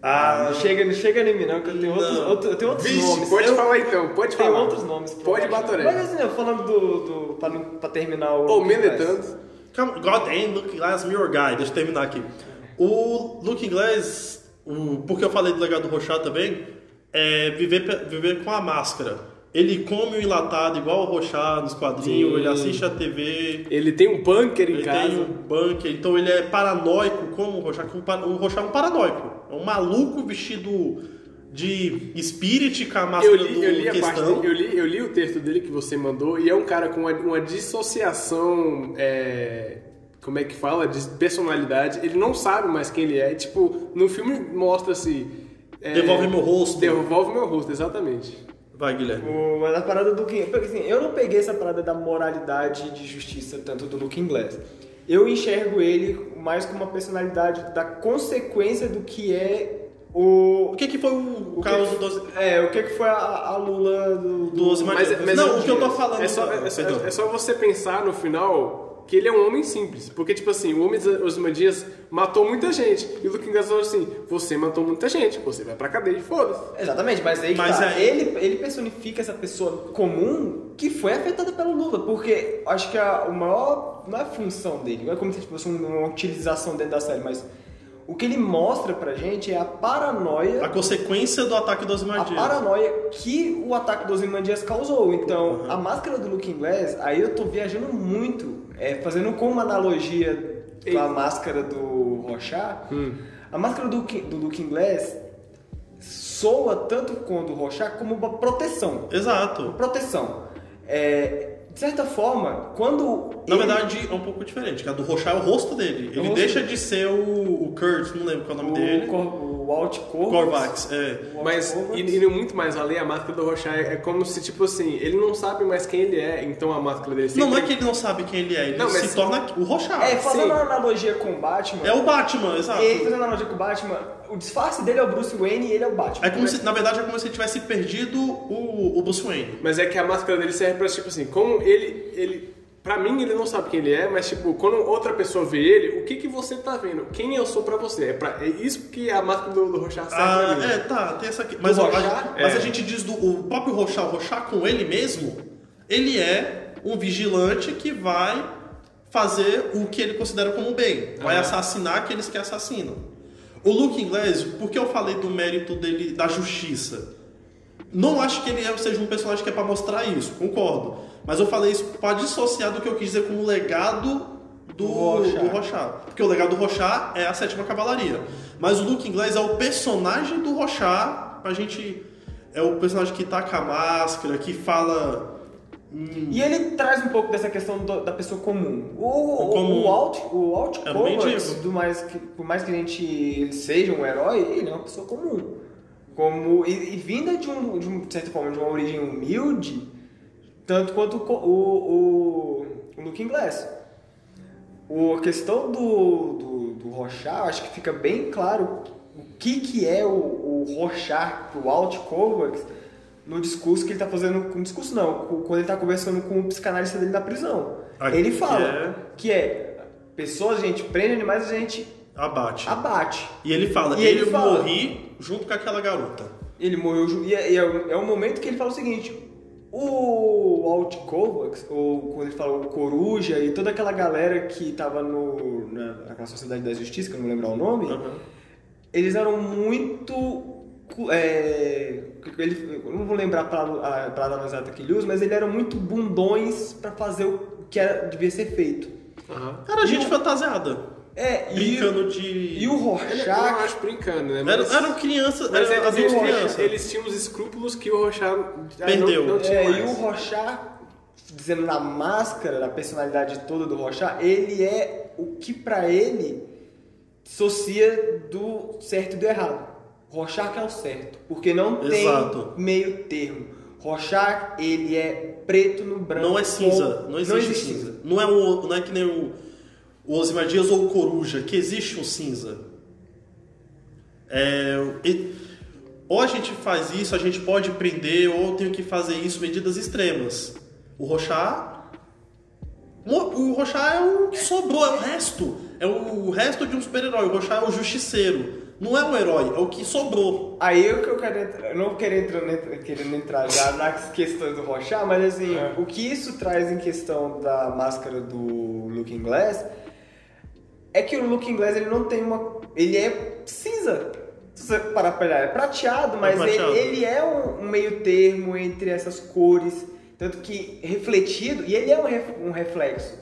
Ah, Não chega, não chega em mim, não, que eu tenho outros, Não. outro- eu tenho outros Vixe, nomes. pode eu, falar então, pode Tem falar. outros nomes. Pode batoré. Mas assim, eu falando do. do pra, pra terminar o. Ou meletando. Calma, God damn, Luke Glass, your guy. Deixa eu terminar aqui. O Luke Glass, o, porque eu falei do legado do Rochat também, é viver, viver com a máscara. Ele come o enlatado igual o Rochá nos quadrinhos, Sim. ele assiste a TV, Ele tem um bunker em ele casa. tem um bunker, então ele é paranoico como o Rochá. O Rochá é um paranoico. É um maluco vestido de spirit com a máscara Eu li, do eu li a parte questão. dele, eu li, eu li o texto dele que você mandou e é um cara com uma, uma dissociação, é, como é que fala, de personalidade. Ele não sabe mais quem ele é. Tipo, no filme mostra-se. é, Devolve meu rosto. Devolve meu rosto, exatamente. Vai, Guilherme. O- Mas a parada do King... Porque assim, eu não peguei essa parada da moralidade e de justiça tanto do Looking Glass. Eu enxergo ele mais como uma personalidade da consequência do que é o... O que, que foi o, o que- caso do 12, É, o que que foi a, a Lula do... do? Mas- mas não, é- o que eu tô falando... É só, é, Perdão. é só você pensar no final que ele é um homem simples. Porque, tipo assim, o homem Ozymandias matou muita gente. E o Looking Glass falou assim: você matou muita gente, você vai pra cadeia e foda-se. Exatamente, mas aí Mas tá. aí- Ele, ele personifica essa pessoa comum que foi afetada pelo Lula, porque acho que a, o maior. Não é a função dele, não é como se tipo, fosse uma utilização dentro da série, mas o que ele mostra pra gente é a paranoia. A consequência do ataque do A Ozymandias. paranoia que o ataque dos Imandias causou. Então, a máscara do Looking Glass, aí eu tô viajando muito, é, fazendo com uma analogia com a máscara do Rochat. A máscara do, do Glass soa tanto a do Rochat como uma proteção. Exato. Proteção. É, de certa forma, quando. Na ele- verdade, é um pouco diferente, que a do Rochá é o rosto dele. Ele rosto deixa dele. de ser o, o Kurt, não lembro qual é o nome dele. o, Cor, o Alt Corvax, Corvax, é. Mas, indo muito mais além, a máscara do Rochat é como se, tipo assim, ele não sabe mais quem ele é, então a máscara dele sempre... Não, não é que ele não sabe quem ele é, ele Não, se torna o Rochá. É, fazendo sim. uma analogia com o Batman. É o Batman, exato. Ele fazendo analogia com o Batman, o disfarce dele é o Bruce Wayne e ele é o Batman. É como se, na verdade, é como se ele tivesse perdido o, o Bruce Wayne. Mas é que a máscara dele serve pra, tipo assim, como ele, ele... Pra mim, ele não sabe quem ele é, mas, tipo, quando outra pessoa vê ele, o que que você tá vendo? Quem eu sou pra você? É, pra, é isso que a máscara do, do Rochat serve pra Ah, mim. é, tá, tem essa aqui. Mas, ó, a, mas É. a gente diz do o próprio Rochá, o Rochá com ele mesmo, ele é um vigilante que vai fazer o que ele considera como bem. Vai Aham. assassinar aqueles que assassinam. O Luke Inglês, por que eu falei do mérito dele, da justiça? Não acho que ele é- seja um personagem que é pra mostrar isso, concordo. Mas eu falei isso pra dissociar do que eu quis dizer como legado do, Rorschach. do. Porque o legado do Rorschach é a sétima cavalaria. Mas o Luke Inglês é o personagem do Rorschach pra gente... É o personagem que com a máscara, que fala... E ele traz um pouco dessa questão do- da pessoa comum. O, O comum. o Alt, o Alt É do mais que, por mais que a gente ele seja um herói, ele é uma pessoa comum. Como, e, e vinda de, um, de, um, de certa forma, de uma origem humilde, tanto quanto o, o, o, Looking Glass. O, a questão do, do, do Rorschach, acho que fica bem claro o que, que é o, o Rorschach pro Alt Kovacs no discurso que ele tá fazendo, com discurso não, quando ele tá conversando com o psicanalista dele na prisão. Aqui ele que fala é- que é pessoas, a gente prende animais, a gente Abate. abate. E ele fala, E ele, ele fala- morri junto com aquela garota. Ele morreu e é, é, o- é o momento que ele fala o seguinte: o Alt Kovacs, ou quando ele fala o Coruja e toda aquela galera que tava no, na, naquela Sociedade da Justiça, que eu não vou lembrar o nome, Aham. eles eram muito. É, ele, eu não vou lembrar a palavra, a palavra exata que ele usa, mas eles eram muito bundões pra fazer o que era, devia ser feito. Aham. Era gente fantasiada. É, e, Brincando de... e o Eu não Rorschach. acho brincando, né? Eram, Mas, eram crianças, mas eram eles, adultos eles, crianças. eles tinham os escrúpulos que o já Perdeu. Não, não tinha É, mais. e o Rorschach, dizendo na máscara, na personalidade toda do Rorschach, ele é o que pra ele dissocia do certo e do errado. Rorschach é o certo, porque não Exato. tem meio termo. Rorschach, ele é preto no branco. Não é cinza, com- não existe, cinza. Não, é o, não é que nem o, o Ozymandias ou o Coruja, que existe um cinza. É, e- ou a gente faz isso, a gente pode prender, ou tenho que fazer isso, medidas extremas. O Rorschach... O Rorschach é o que sobrou, é o resto. É o resto de um super-herói. O Rorschach é o justiceiro. Não é um herói, é o que sobrou. Aí eu que eu quero entrar, eu não quero entrar, querendo entrar já nas questões do Rorschach, mas assim, É. o que isso traz em questão da máscara do Looking Glass é que o Looking Glass ele não tem uma, ele é cinza. você parar pra olhar, é prateado, mas prateado. Ele, ele é um, um meio termo entre essas cores, tanto que refletido, e ele é um, ref- um reflexo.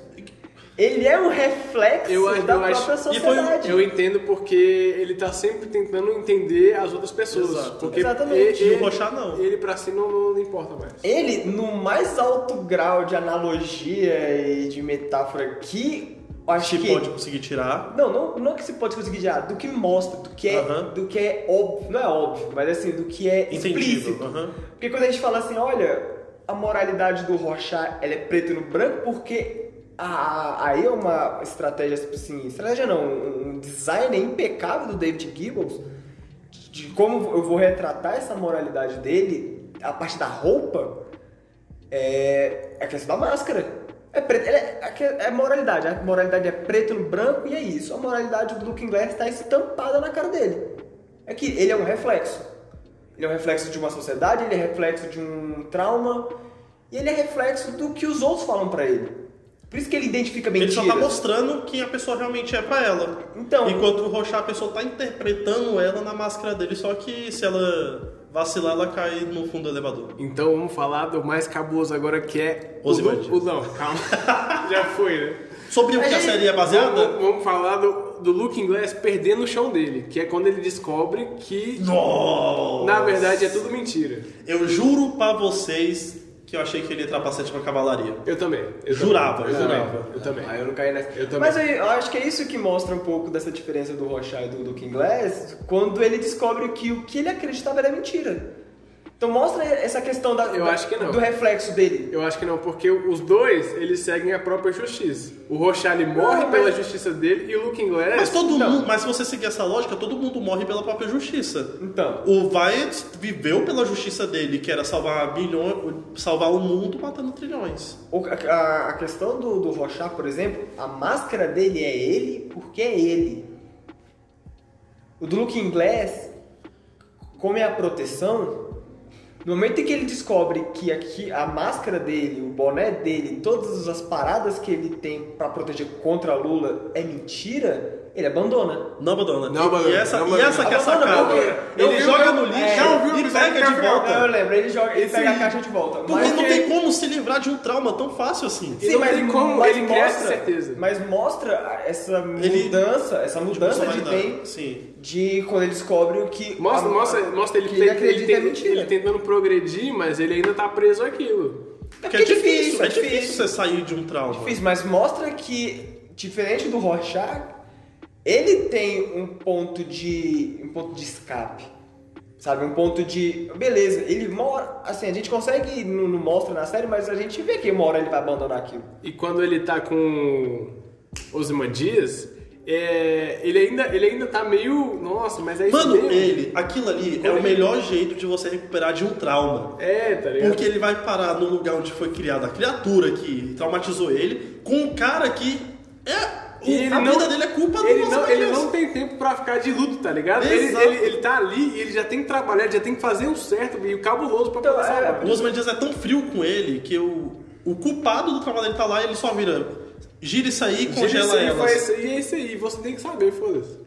Ele é um reflexo Eu acho- da eu acho- própria e foi um- sociedade. Eu entendo porque ele tá sempre tentando entender as outras pessoas. Exato. Porque Exatamente. Ele, E o Rochá não. Ele pra si não, não importa mais. Ele, no mais alto grau de analogia e de metáfora que acho que pode conseguir tirar. Não, não, não que se pode conseguir já, do que mostra, do que é, Aham. do que é óbvio, não é óbvio, mas assim, do que é Entendível. explícito. aham. Porque quando a gente fala assim, olha, a moralidade do Rorschach, ela é preto no branco porque aí é uma estratégia, assim, estratégia não, um design impecável do David Gibbons de como eu vou retratar essa moralidade dele a partir da roupa é a questão da máscara. É preto, é, aque- é moralidade. A moralidade é preto no branco e é isso. A moralidade do Looking Glass está estampada na cara dele. É que ele é um reflexo. Ele é um reflexo de uma sociedade, ele é reflexo de um trauma e ele é reflexo do que os outros falam pra ele. Por isso que ele identifica Ele mentiras. só tá mostrando quem a pessoa realmente é pra ela. Então- Enquanto o Rochá, a pessoa tá interpretando ela na máscara dele, só que se ela vacilar, ela cai no fundo do elevador. Então vamos falar do mais cabuloso agora que é o, o Não, calma. Já foi, né? Sobre o que a série é baseada? Vamos, vamos falar do, do Looking Glass perdendo o chão dele, que é quando ele descobre que Nossa! na verdade é tudo mentira. Eu juro pra vocês que eu achei que ele ia trapacete pra cavalaria. Eu também. Eu Jurava, também. eu jurava. Também, eu também. Aí eu não caí nessa. Eu também. Mas aí, eu acho que é isso que mostra um pouco dessa diferença do Rorschach e do Looking Glass, quando ele descobre que o que ele acreditava era mentira. Então mostra essa questão da, Eu da- acho que não. do reflexo dele. Eu acho que não, porque os dois, eles seguem a própria justiça. O Rochelle morre Não, mas- pela justiça dele e o Looking Glass... Mas todo Então. mundo, mas se você seguir essa lógica, todo mundo morre pela própria justiça. Então, O Wyatt viveu pela justiça dele, que era salvar bilhões, salvar o mundo matando trilhões. o- a, a questão do, do por exemplo, a máscara dele é ele porque é ele. O do Looking Glass, como é a proteção, no momento em que ele descobre que aqui a máscara dele, o boné dele, todas as paradas que ele tem pra proteger contra Lula é mentira, ele abandona. Não abandona. Não abandona, E essa, não e essa que é sacada. porque- Ele joga no lixo é, e pega de volta. Eu lembro, ele joga, ele Esse pega a caixa de volta. Porque Mas não tem como se livrar de um trauma tão fácil assim. E não tem como ele criar essa certeza. Mas mostra essa Ele- mudança, essa mudança de Sim. de quando ele descobre o que. Mostra, a- mostra, mostra ele, que tem- ele acredita ele, tem- é mentira. ele tentando progredir, mas ele ainda tá preso àquilo. Porque é é difícil, é difícil difícil. você sair de um trauma. Difícil, mas mostra que, diferente do Rorschach, ele tem um ponto de. um ponto de escape. Sabe, um ponto de. Beleza, ele mora. Assim, a gente consegue. Não, não mostra na série, mas a gente vê que uma hora ele vai abandonar aquilo. E quando ele tá com Ozymandias, é, ele, ainda, ele ainda tá meio... Nossa, mas é isso Mano, mesmo? ele, aquilo ali é o melhor jeito de você recuperar de um trauma. É, tá ligado? Porque ele vai parar no lugar onde foi criada a criatura que traumatizou ele, com um cara que é. E ele a não- vida dele é culpa do ele não, ele não tem tempo pra ficar de luto, tá ligado? Ele, ele, ele tá ali e ele já tem que trabalhar, já tem que fazer o certo e o cabuloso pra Então, poder é. O Osman Dias é tão frio com ele que o, o culpado do trauma dele tá lá e ele só vira. Gira isso aí e congela isso aí, é isso aí. Você tem que saber, foda-se.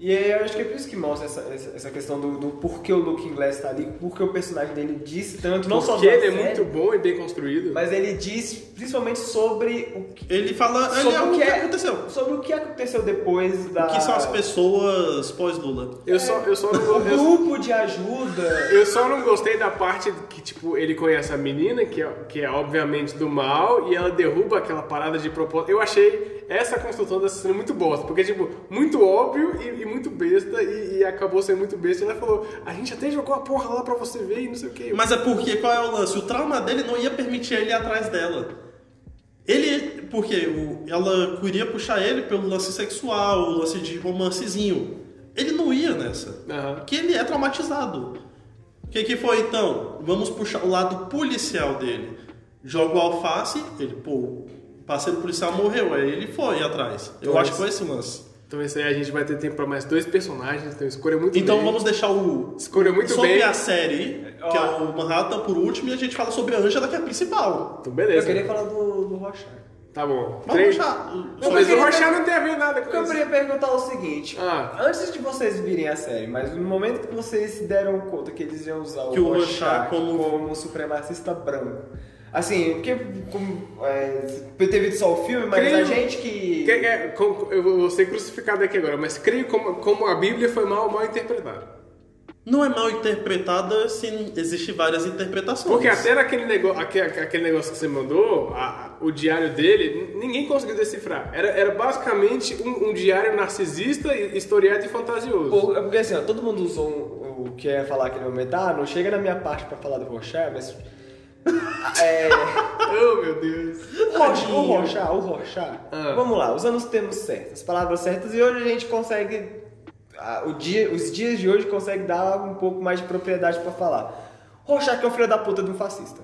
E aí eu acho que é por isso que mostra essa, essa, essa questão do, do porquê o Looking Glass tá ali, porque o personagem dele diz tanto, não só Porque ele é série, muito bom e bem construído. mas ele diz principalmente sobre o que, Ele fala. Ele sobre é o que, é- aconteceu. Sobre o que aconteceu depois da. O que são as pessoas pós-Lula. Eu só, eu só não O grupo de ajuda. eu só não gostei da parte que, tipo, ele conhece a menina, que é, que é obviamente do mal, e ela derruba aquela parada de propósito. Eu achei essa construção dessa cena muito bosta, porque, tipo, muito óbvio e, e muito besta, e, e acabou sendo muito besta. E ela falou, a gente até jogou a porra lá pra você ver e não sei o que. Mas é porque qual é o lance? O trauma dele não ia permitir ele ir atrás dela. Ele. Porque o, ela queria puxar ele pelo lance sexual, o lance de romancezinho. Ele não ia nessa. Aham. Porque ele é traumatizado. O que, que foi então? Vamos puxar o lado policial dele. Joga o alface, ele, pô, parceiro policial morreu, aí ele foi atrás. Eu Então, acho que foi esse lance. Então isso aí a gente vai ter tempo pra mais dois personagens, então escolha muito Então bem. vamos deixar o. Escolha muito sobre bem. a série, que é o Manhattan por último, e a gente fala sobre a Angela, que é a principal. Então Eu beleza. queria falar do, do Rorschach. Tá bom. Mas Três- Não, eu mas o Rorschach não tem a ver nada O com que eu isso. queria perguntar é o seguinte: Ah. antes de vocês virem a série, mas no momento que vocês se deram conta que eles iam usar Que o Rorschach como... como- um supremacista branco. Assim, porque como, é, ter visto só o filme, mas Creio- a gente que. Que- é, com- eu vou ser crucificado aqui agora, mas creio como, como a Bíblia foi mal, mal interpretada. Não é mal interpretada se existe várias interpretações. Porque até naquele negócio, aquele, aquele negócio que você mandou, a- o diário dele, ninguém conseguiu decifrar. Era, era basicamente um, um diário narcisista, historiado e fantasioso. Por- é Porque assim, ó, todo mundo usou um- o que ia falar aquele momento, ah, não chega na minha parte pra falar do Rorschach, mas. é, Oh, meu Deus. o Rorschach, o Rorschach, o Rorschach, Ah. vamos lá, usando os termos certos, as palavras certas, e hoje a gente consegue, ah, o dia, os dias de hoje consegue dar um pouco mais de propriedade pra falar. Rorschach é o filho da puta de um fascista.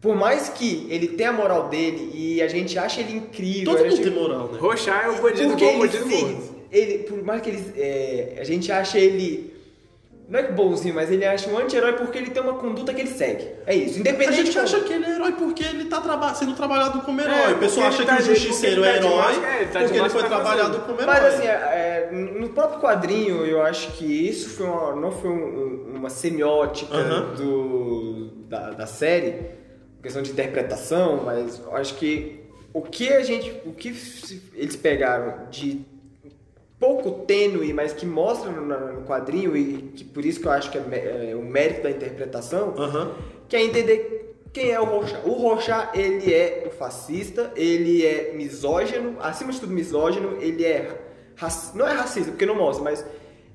Por mais que ele tenha a moral dele e a gente ache ele incrível, Todo mundo tem moral, né? Rorschach é um bandido bom, bandido morto. ele por mais que ele é, a gente ache ele não é que bonzinho, mas ele acha um anti-herói porque ele tem uma conduta que ele segue. É isso. A Independente gente de acha que ele é herói porque ele tá traba- sendo trabalhado como herói. É, o pessoal porque acha ele que tá o justiceiro porque é ele tá de herói máscara, é, ele tá de porque ele foi máscara trabalhado como herói. Mas assim, é, é, no próprio quadrinho, eu acho que isso foi uma, não foi um- uma semiótica Aham. do, da, da série, questão de interpretação, mas eu acho que o que a gente, o que eles pegaram de pouco tênue, mas que mostra no, no quadrinho e que por isso que eu acho que é, é o mérito da interpretação, Aham. que é entender quem é o Rorschach. O Rorschach, ele é um fascista, ele é misógino, acima de tudo misógino, ele é não é racista, porque não mostra, mas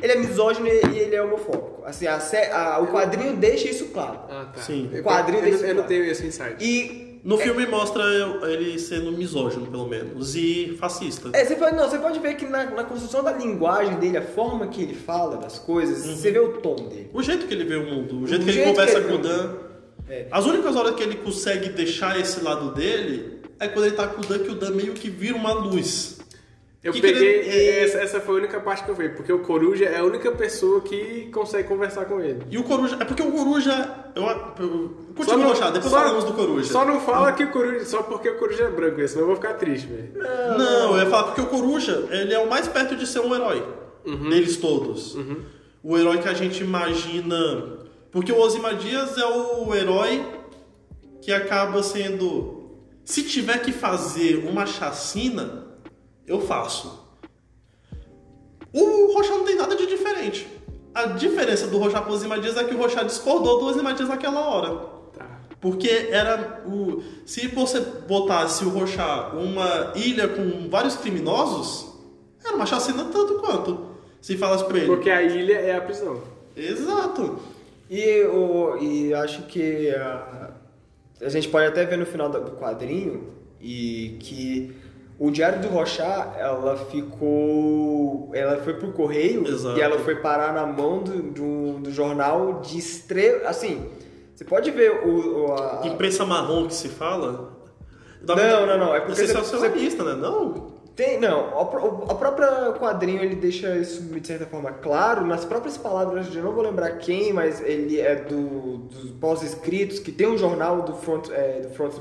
ele é misógino e ele é homofóbico. Assim, a a- o quadrinho deixa isso claro. Ah, tá. Sim. Eu, Quadrinho eu, eu, desse eu não tenho esse insight. E No filme mostra ele sendo misógino, pelo menos, e fascista. É, você pode, não, você pode ver que na, na construção da linguagem dele, a forma que ele fala das coisas, você vê o tom dele. O jeito que ele vê o mundo, o jeito O que ele jeito conversa que ele com o Dan. É. As únicas horas que ele consegue deixar esse lado dele é quando ele tá com o Dan, que o Dan meio que vira uma luz. Eu Que que peguei. ele- Essa, essa foi a única parte que eu vi, porque o Coruja é a única pessoa que consegue conversar com ele. E o Coruja. É porque o Coruja. Eu, eu, não- Rochado, depois só- falamos do Coruja. Só não fala que o Coruja. Só porque o Coruja é branco, senão eu vou ficar triste, velho. Não, eu ia falar porque o Coruja, ele é o mais perto de ser um herói. Deles todos. O herói que a gente imagina. Porque o Ozymandias é o herói que acaba sendo. Se tiver que fazer uma chacina, eu faço. O Rochá não tem nada de diferente. A diferença do Rochá pro Ozymandias é que o Rochá discordou do Ozymandias naquela hora. Tá. Porque era o. Se você botasse o Rochá uma ilha com vários criminosos, era uma chacina tanto quanto. Se falasse pra ele. Porque a ilha é a prisão. Exato. E, o, e acho que a, a gente pode até ver no final do do quadrinho e que o Diário do Rochat, ela ficou. Ela foi pro correio Exato. e ela foi parar na mão do, do, do jornal de extremo. Assim, você pode ver o. o a, Imprensa marrom que se fala. Não, não, não, é porque Você é você- sensacionalista, né? Não. Tem, não, o, a própria quadrinho ele deixa isso de certa forma claro, nas próprias palavras, eu não vou lembrar quem, mas ele é do, dos pós-escritos, que tem um jornal do Front, é, do Front,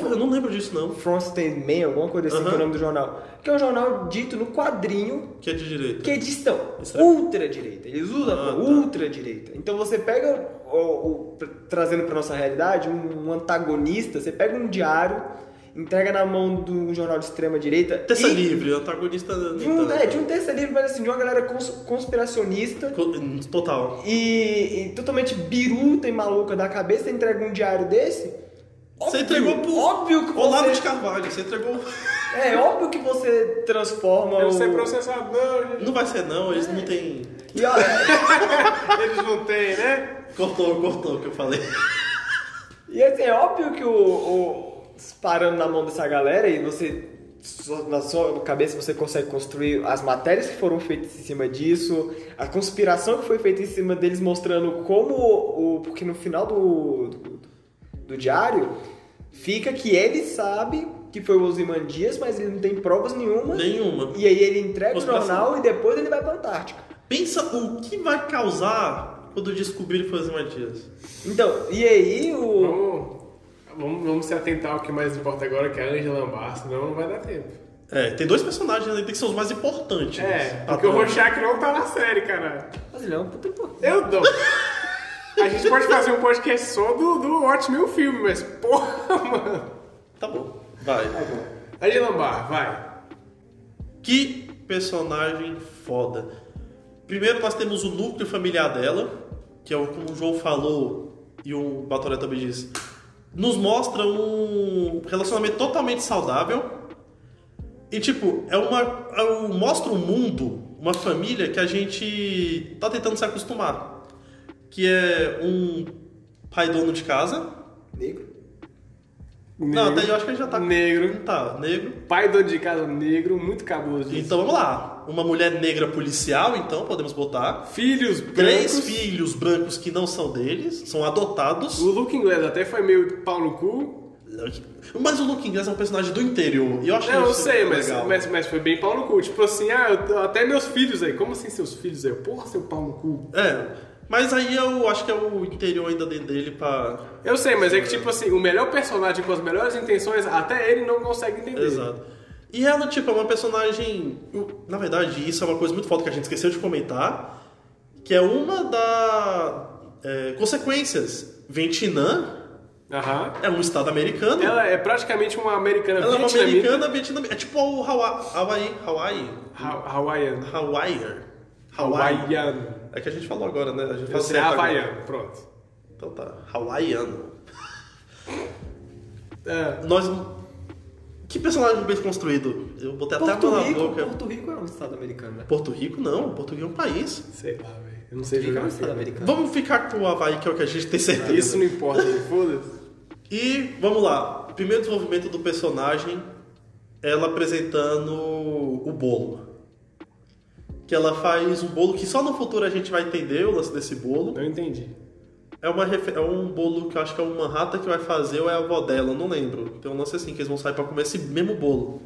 Porra, eu não lembro disso, não. Frontstein Man, alguma coisa assim, que é o nome do jornal, que é um jornal dito no quadrinho Que é de direita. que eles estão Extra- ultra-direita, eles usam Ah, tá. ultra-direita. Então você pega, trazendo pra nossa realidade, um, um antagonista, você pega um diário, entrega na mão de um jornal de extrema-direita Terça e- livre, antagonista. de um, é, de um terça livre, mas assim, de uma galera cons- conspiracionista Total. e, e totalmente biruta e maluca da cabeça, entrega um diário desse. Você entregou pro Óbvio que Olavo de você. Carvalho, você entregou. É óbvio que você transforma Eu o. ser processado, não, gente. Não vai ser, não, eles não têm. E, ó, Eles não têm, né? Cortou, cortou o que eu falei. e assim, é óbvio que o, o- parando na mão dessa galera e você na sua cabeça você consegue construir as matérias que foram feitas em cima disso, a conspiração que foi feita em cima deles mostrando como o porque no final do, do, do diário fica que ele sabe que foi o Ozymandias, mas ele não tem provas nenhuma. Nenhuma. E aí ele entrega o Conspiração. jornal e depois ele vai pra Antártica. Pensa o que vai causar quando descobrir que foi o Matias. Então, e aí o Vamos Vamos, vamos se atentar ao que mais importa agora, que é a Angela Ambar, senão não vai dar tempo. É, tem dois personagens ali que são os mais importantes. É, porque o. Rorschach não tá na série, cara. Mas ele é um puta importante. Eu dou. A gente pode fazer um podcast só do, do Watchmen, o filme, mas porra, mano. Tá bom, vai. Angela Ambar, vai. Que personagem foda. Primeiro nós temos o núcleo familiar dela, que é o como o João falou e o Batoré também disse. Nos mostra um relacionamento totalmente saudável. E tipo, é uma. É um, mostra um mundo, uma família que a gente tá tentando se acostumar. Que é um pai dono de casa. Negro. Não, até eu acho que ele já tá. Negro. Tá, negro. Pai dono de casa negro, muito cabuloso disso. Então vamos lá. Uma mulher negra policial, então podemos botar. Filhos Três brancos. filhos brancos que não são deles, são adotados. O Luke inglês até foi meio pau no cu. Mas o Luke Inglês é um personagem do interior. E eu acho Não, eu sei, mas, mas, mas foi bem pau no cu. Tipo assim, ah, eu- até meus filhos aí. Como assim seus filhos aí? Porra, seu pau no cu. É, mas aí eu acho que é o interior ainda dentro dele pra. Eu sei, mas é que tipo assim, o melhor personagem com as melhores intenções, até ele não consegue entender. Exato. E ela, tipo, é uma personagem. Na verdade, isso é uma coisa muito foda que a gente esqueceu de comentar. Que é uma das consequências. Vietnã Aham. é um estado americano. Ela é praticamente uma americana Ela é uma americana vietnamita. É tipo o Hawaii. Hawaii. Hawaii. Ha- Hawaiian. Hawaii. Hawaii. É que a gente falou agora, né? A gente Você é certo agora. havaiano, pronto. Então tá. Hawaiiano. É. Nós. Que personagem bem construído? Eu botei até Porto a mão na Rico, boca. Porto Rico é um estado americano, né? Porto Rico não, Porto Rico é um país. Sei lá, velho. Eu não sei Porto Rico é jogar um estado americano. Vamos ficar com o Havaí, que é o que a gente tem certeza. Isso não importa, foda-se. E vamos lá. Primeiro desenvolvimento do personagem, ela apresentando o bolo. Que ela faz um bolo que só no futuro a gente vai entender o lance desse bolo. Não entendi. É, uma, é um bolo que eu acho que é uma rata que vai fazer ou é a avó dela, eu não lembro. Tem um lance assim, que eles vão sair pra comer esse mesmo bolo.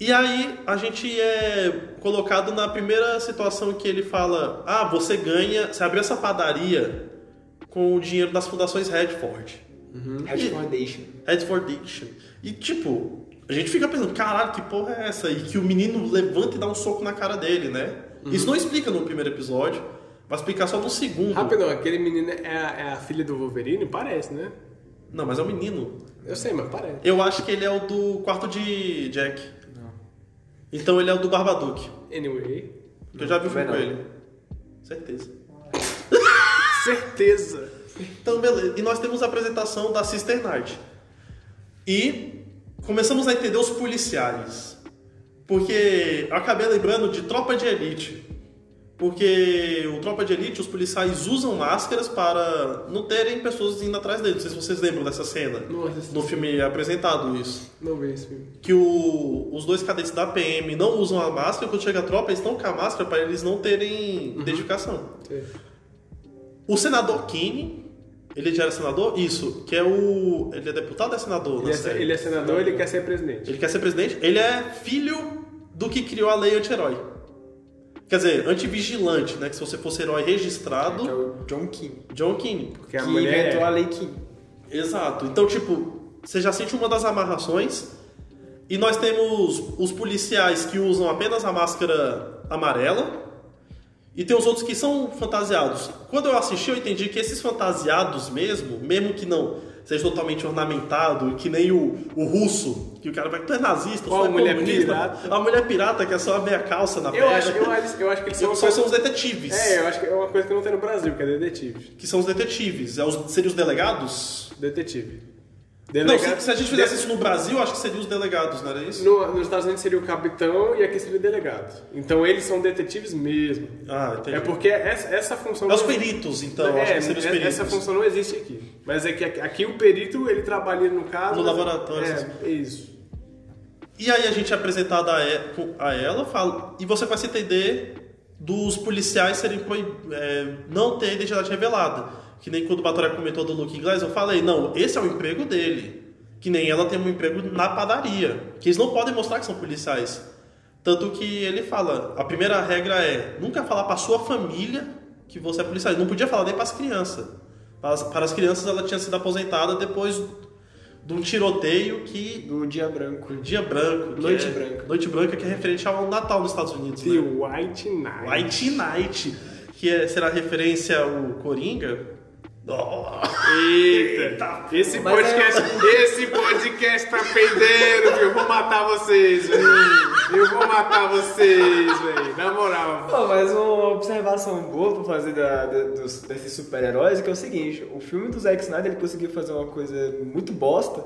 E aí a gente é colocado na primeira situação que ele fala: Ah, você ganha, você abriu essa padaria com o dinheiro das fundações Redford. Red Foundation. Redford Diction. E tipo, a gente fica pensando, caralho, que porra é essa? E que o menino levanta e dá um soco na cara dele, né? Isso não explica no primeiro episódio, vai explicar só no segundo. Rapidão, aquele menino é a, é a filha do Wolverine? Parece, né? Não, mas é um menino. Eu sei, mas parece. Eu acho que ele é o do quarto de Jack. Então ele é o do Barbaduke. Anyway. Que eu já vi o filme com não. ele. Certeza. Certeza. Então, beleza. E nós temos a apresentação da Sister Night. E começamos a entender os policiais. Porque eu acabei lembrando de Tropa de Elite. Porque o Tropa de Elite, os policiais usam máscaras para não terem pessoas indo atrás deles. Não sei se vocês lembram dessa cena. Nossa, No filme é apresentado isso. não vi esse filme. Que o- os dois cadetes da PM não usam a máscara, quando chega a tropa, eles estão com a máscara para eles não terem identificação. Sei. O senador Keane, ele já era senador? Isso, que é o. Ele é deputado ou é senador? Ele na é, série? ele é senador, ele quer ser presidente. Ele quer ser presidente? Ele é filho do que criou a lei anti-herói. Quer dizer, anti-vigilante, né? Que se você fosse herói Que é registrado, o John King. John Keane. Porque a que mulher inventou é- a Lei King. Exato. Então, tipo, você já sente uma das amarrações. E nós temos os policiais que usam apenas a máscara amarela. E tem os outros que são fantasiados. Quando eu assisti, eu entendi que esses fantasiados mesmo, mesmo que não seja totalmente ornamentado, que nem o, o russo, que o cara vai, tu é nazista, Ou tu é mulher comunista. pirata. A mulher pirata que é só a meia calça na Eu perna. acho, eu, acho, eu acho que eles são, Só são os detetives. É, eu acho que é uma coisa que não tem no Brasil, que é detetive. Que são os detetives. É os, seriam os delegados? Detetive. Não, Delegado- se, se a gente fizesse isso no Brasil, acho que seriam os delegados, não era isso? No, nos Estados Unidos seria o capitão e aqui seria o delegado. Então eles são detetives mesmo. Ah, entendi. É porque essa, essa função. É os não- peritos, então, É, acho que seriam os é- peritos. essa função não existe aqui. Mas é que aqui, o perito ele trabalha no caso. No mas- laboratório, É, é isso. E aí a gente é apresentado a, ela fala, e você vai se entender dos policiais serem proib- é, não ter identidade revelada. Que nem quando o Batoré comentou do Luke Inglês, eu falei, não, esse é o emprego dele. Que nem ela tem um emprego na padaria. Que eles não podem mostrar que são policiais. Tanto que ele fala, a primeira regra é nunca falar para sua família que você é policial. Ele não podia falar nem para as crianças. Para as, para as crianças ela tinha sido aposentada depois de um tiroteio que. Do Dia Branco. Dia Branco. Noite é- Branca. Noite Branca, que é referente ao Natal nos Estados Unidos. The Né? White Knight. White Knight, que é- será referência ao Coringa. Oh, Eita, esse Mas podcast, esse podcast tá perdendo, viu? Eu vou matar vocês, velho. Eu vou matar vocês, velho. Na moral. Pô, mas uma observação boa pra fazer da- da- dos- desses super-heróis é que é o seguinte, o filme do Zack Snyder ele conseguiu fazer uma coisa muito bosta,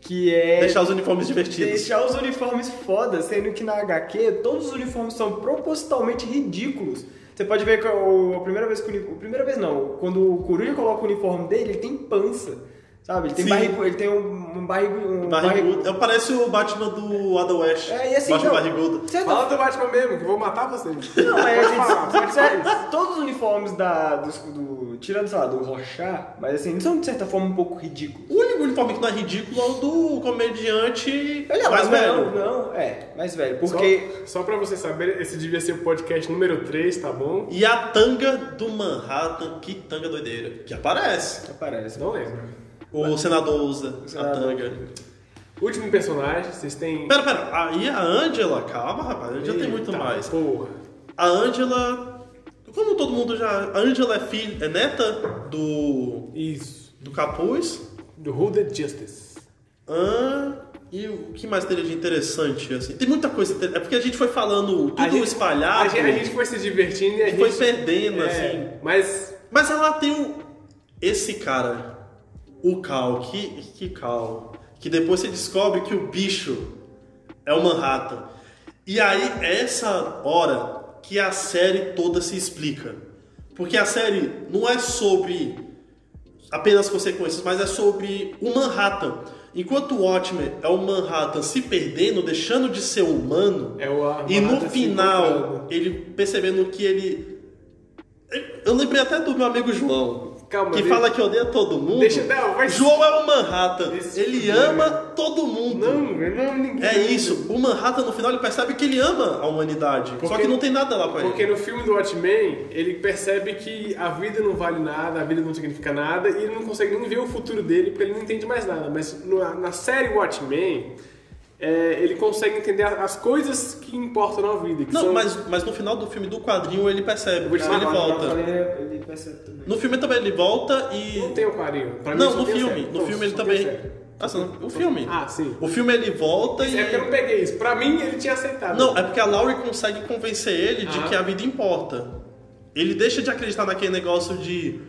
que é deixar os uniformes divertidos. deixar os uniformes foda, sendo que na HQ todos os uniformes são propositalmente ridículos. Você pode ver que a primeira vez que o a primeira vez não, quando o Coruja coloca o uniforme dele, ele tem pança. Sabe? Ele tem Sim. barrigo, ele tem um, um barrigo, um Barrigudo. É, Parece o Batman do Adam West. É, e assim, Batman não, barrigudo. certa Fala do Batman mesmo, que eu vou matar vocês. Não, mas falar. todos os uniformes da, do, do- Tirando, sei lá, do Rochat, mas assim, eles são de certa forma um pouco ridículos. O único uniforme que não é ridículo é o do comediante Ele é mais mais velho. Não, não, é, mais velho. Porque. Só, só pra vocês saberem, esse devia ser o podcast número 3, tá bom? E a tanga do Manhattan, que tanga doideira, que aparece. Aparece. Não lembro. O senador usa a senador. tanga. Último personagem, vocês têm. Pera, pera, aí a Angela, calma rapaz, a Angela tem muito Eita, mais. Porra. A Angela, como todo mundo já. A Angela é filha, é neta do. Isso. do Capuz. Do Hooded Justice. Ah, e o que mais teria de interessante, assim? Tem muita coisa. É porque a gente foi falando tudo A gente- espalhado. A gente, a gente foi se divertindo e a e gente. foi perdendo, É, assim. Mas. Mas ela tem o. Esse cara, o Cal, que, que Cal, que depois você descobre que o bicho é o Manhattan. E aí, é essa hora que a série toda se explica. Porque a série não é sobre apenas consequências, mas é sobre o Manhattan. Enquanto o Watchmen é o Manhattan se perdendo, deixando de ser humano, É e no final ele percebendo que ele. Eu lembrei até do meu amigo João, Calma, que deixa- fala que odeia todo mundo. Deixa- não, vai- João é o Manhattan, Esse ele fudido, ama todo mundo. Não, não, ninguém. É isso, o Manhattan no final ele percebe que ele ama a humanidade, só Porque- que não tem nada lá pra Porque ele. no filme do Watchmen, ele percebe que a vida não vale nada, a vida não significa nada, e ele não consegue nem ver o futuro dele, porque ele não entende mais nada. Mas no- na série Watchmen, é, ele consegue entender as coisas que importam na vida. Que Não, são- mas, mas no final do filme do quadrinho ele percebe, te ele volta. Ele percebe também. No filme também ele volta e. Não tem o carinho. Pra mim Não, só no filme. No filme ele também. Ah, não- o filme. Ah, sim. O filme ele volta e. É porque eu não peguei isso. Pra mim, ele tinha aceitado. Não, é porque a Laurie consegue convencer ele de Ah. que a vida importa. Ele deixa de acreditar naquele negócio de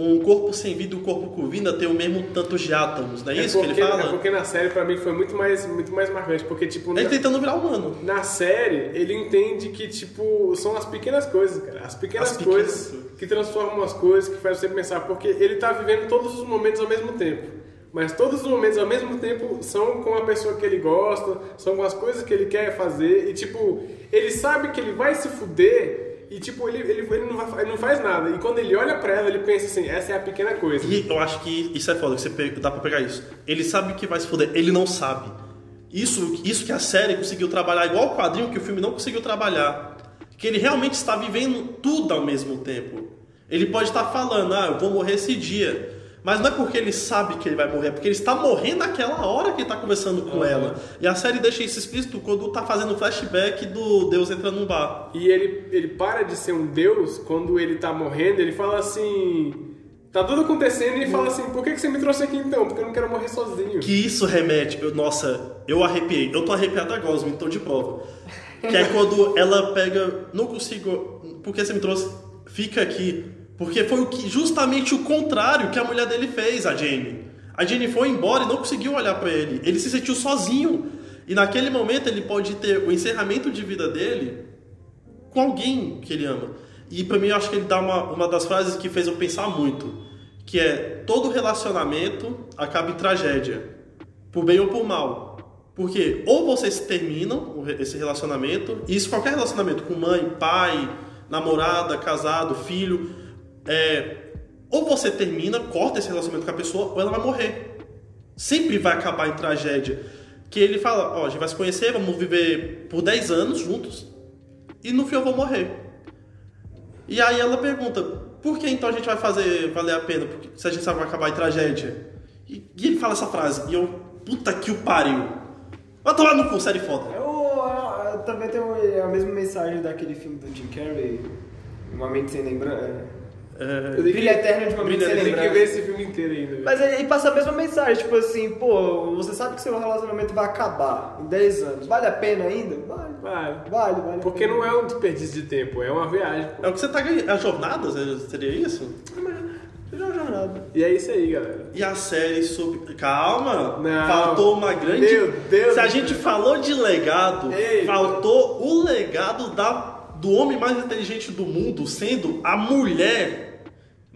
um corpo sem vida e um corpo com vida ter o mesmo tanto de átomos, não é, É isso que porque, ele fala? É porque na série, pra mim, foi muito mais, muito mais marcante. Porque, tipo, Ele na- tentando virar humano. Na série, ele entende que, tipo, são as pequenas coisas, cara. As pequenas, As pequenas coisas coisas. que transformam as coisas, que faz você pensar. Porque ele tá vivendo todos os momentos ao mesmo tempo. Mas todos os momentos ao mesmo tempo são com a pessoa que ele gosta, são com as coisas que ele quer fazer. E, tipo, ele sabe que ele vai se fuder e, tipo, ele, ele, ele, não, vai, ele não faz nada. E quando ele olha pra ela, ele pensa assim, essa é a pequena coisa. E eu acho que isso é foda, que você dá pra pegar isso. Ele sabe que vai se foder, ele não sabe. Isso, isso que a série conseguiu trabalhar, igual o quadrinho que o filme não conseguiu trabalhar. Que ele realmente está vivendo tudo ao mesmo tempo. Ele pode estar falando, ah, eu vou morrer esse dia. Mas não é porque ele sabe que ele vai morrer, é porque ele está morrendo naquela hora que ele está conversando com ela. E a série deixa isso explícito quando tá fazendo flashback do Deus entrando num bar. E ele, ele para de ser um deus quando ele tá morrendo, ele fala assim. Tá tudo acontecendo e ele fala assim, por que, que você me trouxe aqui então? Porque eu não quero morrer sozinho. Que isso remete. eu- nossa, eu arrepiei. Eu tô arrepiado agora, me tô de prova. Que é quando ela pega. Não consigo. Por que você me trouxe? Fica aqui. Porque foi o que, justamente o contrário que a mulher dele fez, a Jane. A Jane foi embora e não conseguiu olhar pra ele. Ele se sentiu sozinho. E naquele momento ele pode ter o encerramento de vida dele com alguém que ele ama. E pra mim eu acho que ele dá uma, uma das frases que fez eu pensar muito, que é todo relacionamento acaba em tragédia, por bem ou por mal. Porque ou vocês terminam esse relacionamento, e isso qualquer relacionamento com mãe, pai, namorada, casado, filho, é, ou você termina, corta esse relacionamento com a pessoa, ou ela vai morrer. Sempre vai acabar em tragédia. Que ele fala, ó, a gente vai se conhecer, vamos viver por 10 anos juntos, e no fim eu vou morrer. E aí ela pergunta, por que então a gente vai fazer valer a pena? Porque, se a gente sabe que vai acabar em tragédia. E, e ele fala essa frase, e eu, puta que o pariu. Vai tomar no cu, série foda. Eu, eu também tem a mesma mensagem daquele filme do Jim Carrey, Uma Mente Sem Lembrança. É, Eu tenho Brilho Eterno de uma Mente Sem tenho que Lembrança. ver esse filme inteiro ainda. Mas ele, passa a mesma mensagem, tipo assim, pô, você sabe que seu relacionamento vai acabar em 10 anos. Vale a pena ainda? Vale. Vale. Vale, vale. a Porque não é um desperdício de tempo, é uma viagem. pô. é o que você tá ganhando. As jornadas, é- seria isso? É uma jornada. E é isso aí, galera. E a série sobre. Calma! Não. Faltou uma grande. Meu Deus Se a gente falou de legado, Ei. faltou o legado da, do homem mais inteligente do mundo, sendo a mulher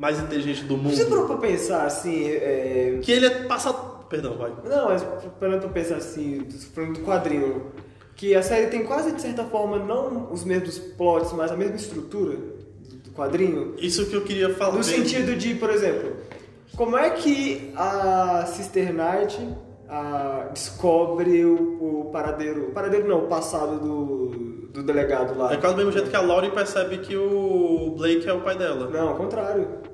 mais inteligente do mundo. Você parou pra pensar assim, é... Que ele é passado. Perdão, vai. Não, mas parando pra pensar assim, falando do quadrinho, que a série tem quase de certa forma não os mesmos plots, mas a mesma estrutura do quadrinho. Isso que eu queria falar. No sentido de, por exemplo, como é que a Sister Knight ah, descobre o, o paradeiro. O paradeiro não, o passado do, do delegado lá. É quase do mesmo jeito que a Laurie percebe que o Blake é o pai dela. Não, ao contrário.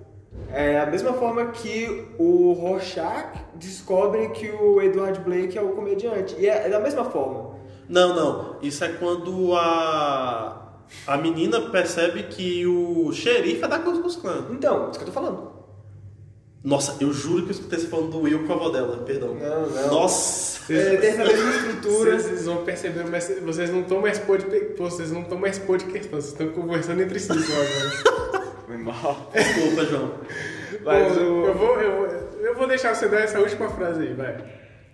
É a mesma forma que o Rorschach descobre que o Edward Blake é o comediante. E é, é da mesma forma. Não, não. Isso é quando a. A menina percebe que o xerife é da Ku Klux Klan. Então, isso que eu tô falando. Nossa, eu juro que eu escutei você falando do Will com a avó dela, perdão. Não, não. Nossa! É, tem essa mesma estrutura. Vocês vão perceber, mas vocês não estão mais pod... vocês não estão mais podcast, vocês estão conversando entre si agora. Foi mal. Desculpa, João. Mas Pô, o- eu, vou, eu, vou, eu vou deixar você dar essa última frase aí, vai.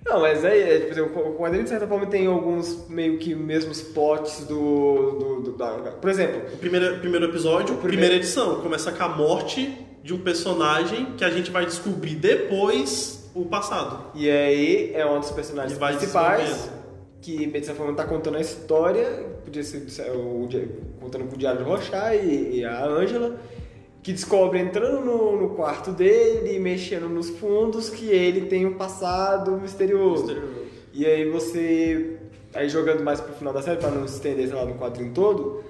Não, mas aí, é, tipo, assim, o quadrinho de certa forma tem alguns meio que mesmos plots do. do, do- da, por exemplo, O primeiro, primeiro episódio, primeiro- primeira edição, começa com a morte de um personagem que a gente vai descobrir depois o passado. e aí é um dos personagens vai principais que de certa forma tá contando a história, podia ser o, contando com o Diário de Rochá e, e a Ângela, que descobre entrando no, no quarto dele, mexendo nos fundos, que ele tem um passado misterioso. Misterioso. E aí você, aí jogando mais pro final da série, pra não se estender, sei lá, no quadrinho todo,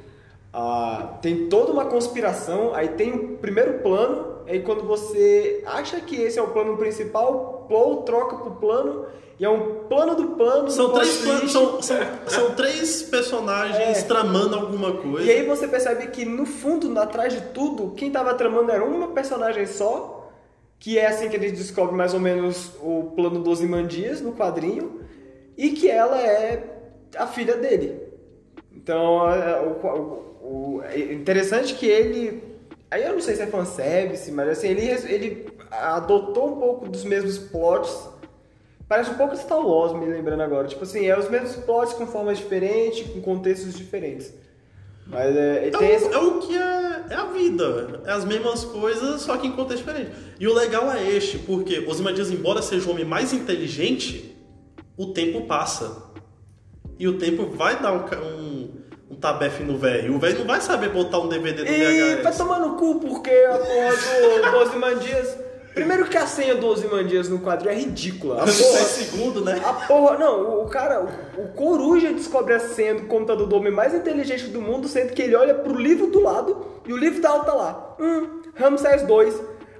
ah, tem toda uma conspiração, aí tem o primeiro plano, aí quando você acha que esse é o plano principal, Paul troca pro plano, e é um plano do plano. São plot três, planos, são, são, são três personagens É. tramando alguma coisa. E aí você percebe que no fundo, atrás de tudo, quem tava tramando era uma personagem só, que é assim que eles descobrem mais ou menos o plano dos Imandias no quadrinho, e que ela é a filha dele. Então, é, o, o- o- é interessante que ele. Aí eu não sei se é fanservice, mas assim, ele, ele adotou um pouco dos mesmos plots. Parece um pouco Star Wars, me lembrando agora. Tipo assim, é os mesmos plots com formas diferentes, com contextos diferentes. Mas é, É tem o, esse... é o que é, é a vida. É as mesmas coisas, só que em contexto diferente. E o legal é este, porque Ozymandias, embora seja o homem mais inteligente, o tempo passa. E o tempo vai dar um, um, um tabefe no velho. O velho não vai saber botar um DVD do E vai VHS. tomar no cu porque a porra do 12 Mandias. Primeiro que a senha do Ozymandias no quadro é ridícula. A 10 porra, segundos, né? a porra, não, o- cara, o, o coruja descobre a senha do computador do homem mais inteligente do mundo, sendo que ele olha pro livro do lado e o livro da tá lá. Hum, Ramsés II.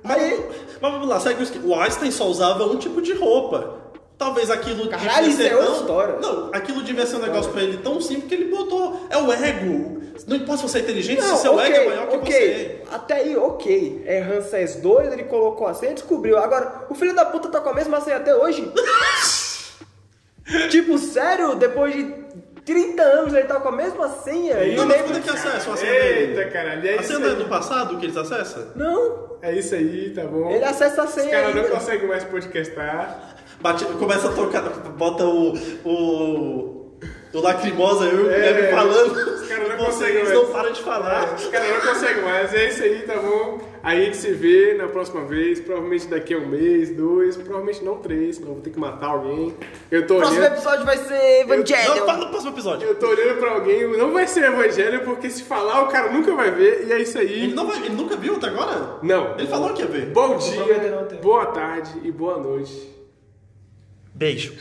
Aí, Mas vamos lá, segue o esquema. O Einstein só usava um tipo de roupa. Talvez aquilo Caralho, isso é outra tão... história. Não, aquilo devia ser um negócio pra ele tão simples que ele botou. É o ego. Não importa se você é inteligente, Não, se seu ok, ego é maior que você. Até aí, ok. É Ramsés II, ele colocou a senha e descobriu. Agora, o filho da puta tá com a mesma senha até hoje? tipo, sério? Depois de 30 anos ele tá com a mesma senha? E Não, o mas quando é que acessa a senha Eita, dele? caralho, é A isso senha não é aí. do passado que eles acessam? Não, É isso aí, tá bom? ele acessa a Os senha caras não conseguem mais podcastar. Bate, começa a tocar, bota o. o. o lacrimosa, eu e o É, falando. os caras não conseguem mais. não param de falar. Os caras não conseguem mais. É isso aí, tá bom? Aí a gente se vê na próxima vez, provavelmente daqui a um mês, dois, provavelmente não três, senão eu vou ter que matar alguém. Eu tô O próximo olhando. episódio vai ser Não, Evangelion. fala no próximo episódio. Eu tô olhando pra alguém, não vai ser evangelho, porque se falar o cara nunca vai ver, e é isso aí. Ele, não vai, ele nunca viu até agora? Não. Ele falou que ia ver. Bom não dia, boa tarde e boa noite. Beijo.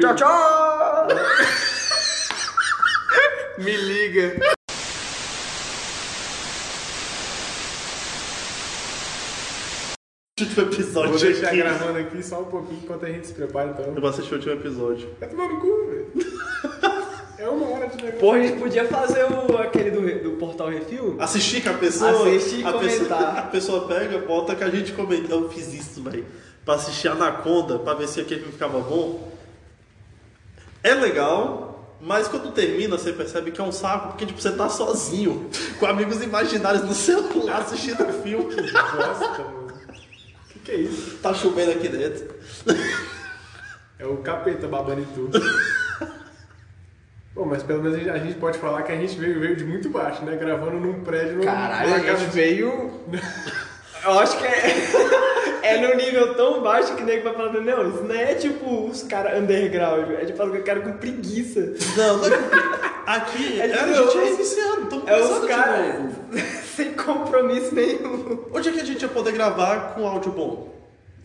Tchau, tchau! Me liga. último episódio Vou deixar aqui. gravando aqui só um pouquinho enquanto a gente se prepara, então. Eu vou assistir o último episódio. Vai tomar no cu, velho. É uma hora de negócio. Porra, a gente podia fazer o, aquele do, do portal Refil? Assistir com a pessoa. Assistir e a pessoa, comentar. a pessoa pega, bota que a gente comenta. Eu fiz isso, velho. Pra assistir Anaconda, pra ver se aquele filme ficava bom. É legal, mas quando termina, você percebe que é um saco, porque tipo, você tá sozinho, com amigos imaginários no celular assistindo o filme. Bosta, mano. O que, que é isso? Tá chovendo aqui dentro. É o capeta babando em tudo. Bom, mas pelo menos a gente, pode falar que a gente veio, veio de muito baixo, né? Gravando num prédio Caralho, a gente veio. Eu acho que é. É num nível tão baixo que nego vai falando, não, isso não é tipo os caras underground, é tipo os caras com preguiça. Não, não é Aqui, É é, a tipo, gente é iniciando, estamos É os de novo. sem compromisso nenhum. Onde é que a gente ia poder gravar com áudio bom?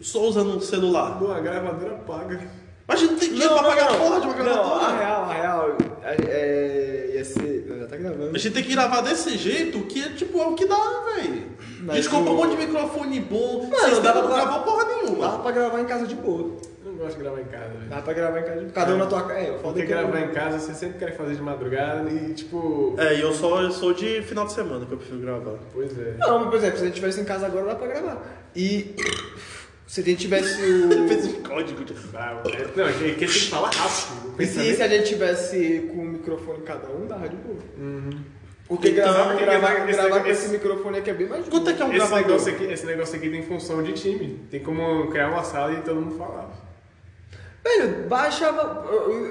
Só usando um celular. Pô, a gravadora paga. Mas a gente não tem dinheiro pra pagar a porra de uma Não, gravadora. a real, a real, a- é, ia ser... Já tá gravando. A gente tem que gravar desse jeito, que é tipo, é o que dá, velho. A Mas gente compra o- um monte de microfone bom, Mano, dá não pra- gravar porra nenhuma. Dava pra gravar em casa de boa. Eu não gosto de gravar em casa, velho. Dava pra gravar em casa de boa. Cada um na tua casa. É, eu Porque que gravar em casa você sempre quer fazer de madrugada e tipo. É, e eu só eu sou de final de semana que eu prefiro gravar. Pois é. Não, mas, por exemplo, se a gente estivesse em casa agora, dá pra gravar. E se a gente tivesse Fez o... um código de... Ah, é- Não, é que, que tem que falar rápido. E se, a gente tivesse com o microfone cada um, dava de boa. Porque Então, gravar, porque gravar, esse- gravar com esse- esse microfone aqui é bem mais Quanto é que é um Esse gravador? negócio, aqui, esse negócio aqui tem função de time. Tem como criar uma sala e todo mundo falar. Velho, baixava.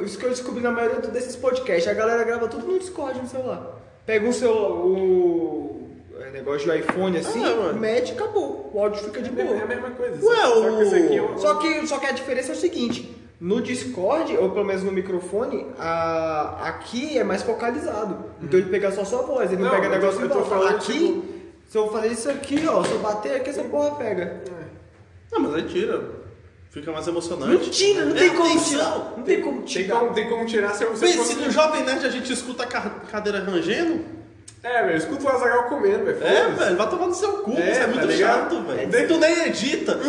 Isso que eu descobri na maioria desses podcasts, a galera grava tudo no Discord no celular. Pega o seu. o é, negócio de iPhone assim, Ah, mete e acabou. O áudio fica de É boa. a mesma coisa. Ué, só, o- que esse aqui é Só que, só que a diferença é o seguinte: no Discord, ou pelo menos no microfone, a, aqui é mais focalizado. Então ele pega só sua voz, ele não, Não, pega eu tô- negócio eu em tô falando, Aqui, tipo- se eu fazer isso aqui, ó, se eu bater aqui, essa porra pega. Ah, mas aí tira. Fica mais emocionante. Mentira, não É tem como atenção. tirar. Não tem como Tem tirar. como, tem como tirar se você Pense, no Jovem Nerd a gente escuta a ca- cadeira rangendo. É, velho, escuta o Azagal comendo, velho. É, velho, vai tomar no seu cu, É, isso é tá muito ligado? chato, velho. É. Tu nem edita.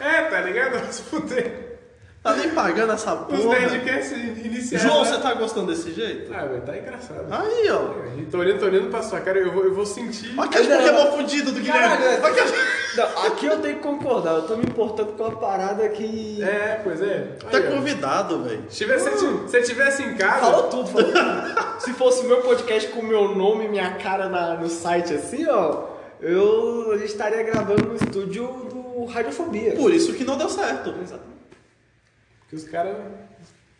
É, tá ligado? Se fuder. Tá nem pagando essa Os porra. Nerdcasts iniciais. João, né? você tá gostando desse jeito? Ah, velho, tá engraçado. Aí, ó. Tá olhando, tô olhando pra sua cara, eu vou, eu vou sentir. Olha aquele. Pokémon fudido do Guilherme. Caralho, Olha aquele- Não, aqui eu tenho que concordar, eu tô me importando com a parada que. É, pois é. Tá Aí, convidado, velho. Se tivesse, se você tivesse em casa. Falou tudo, falou tudo. Se fosse meu podcast com meu nome e minha cara na- no site assim, ó, eu a gente estaria gravando no estúdio do Radiofobia. Por isso que não deu certo. Exatamente. Que os caras.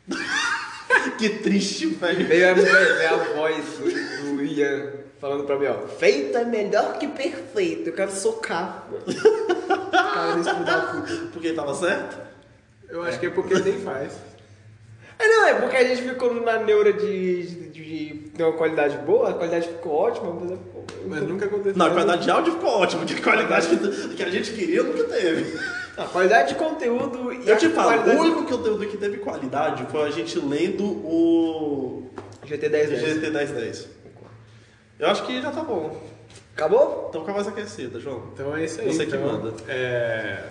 Que triste, velho. Veio a, veio a voz do, do Ian falando pra mim, ó. Feito é melhor que perfeito. Eu quero socar. Cara puta. Porque tava certo? Eu acho que é porque nem faz. É, não, é porque a gente ficou na neura de, de, de ter uma qualidade boa, a qualidade ficou ótima, mas, pô, Mas nunca aconteceu. Não, a qualidade de áudio ficou ótima, que a qualidade que, que a gente queria nunca teve. a qualidade de conteúdo e Eu te falo, qualidade... o único conteúdo que teve qualidade foi a gente lendo o GT 1010. GT 1010. Eu acho que já tá bom. Acabou? Então fica mais aquecida, João. Então é isso aí. Você que então, manda. É...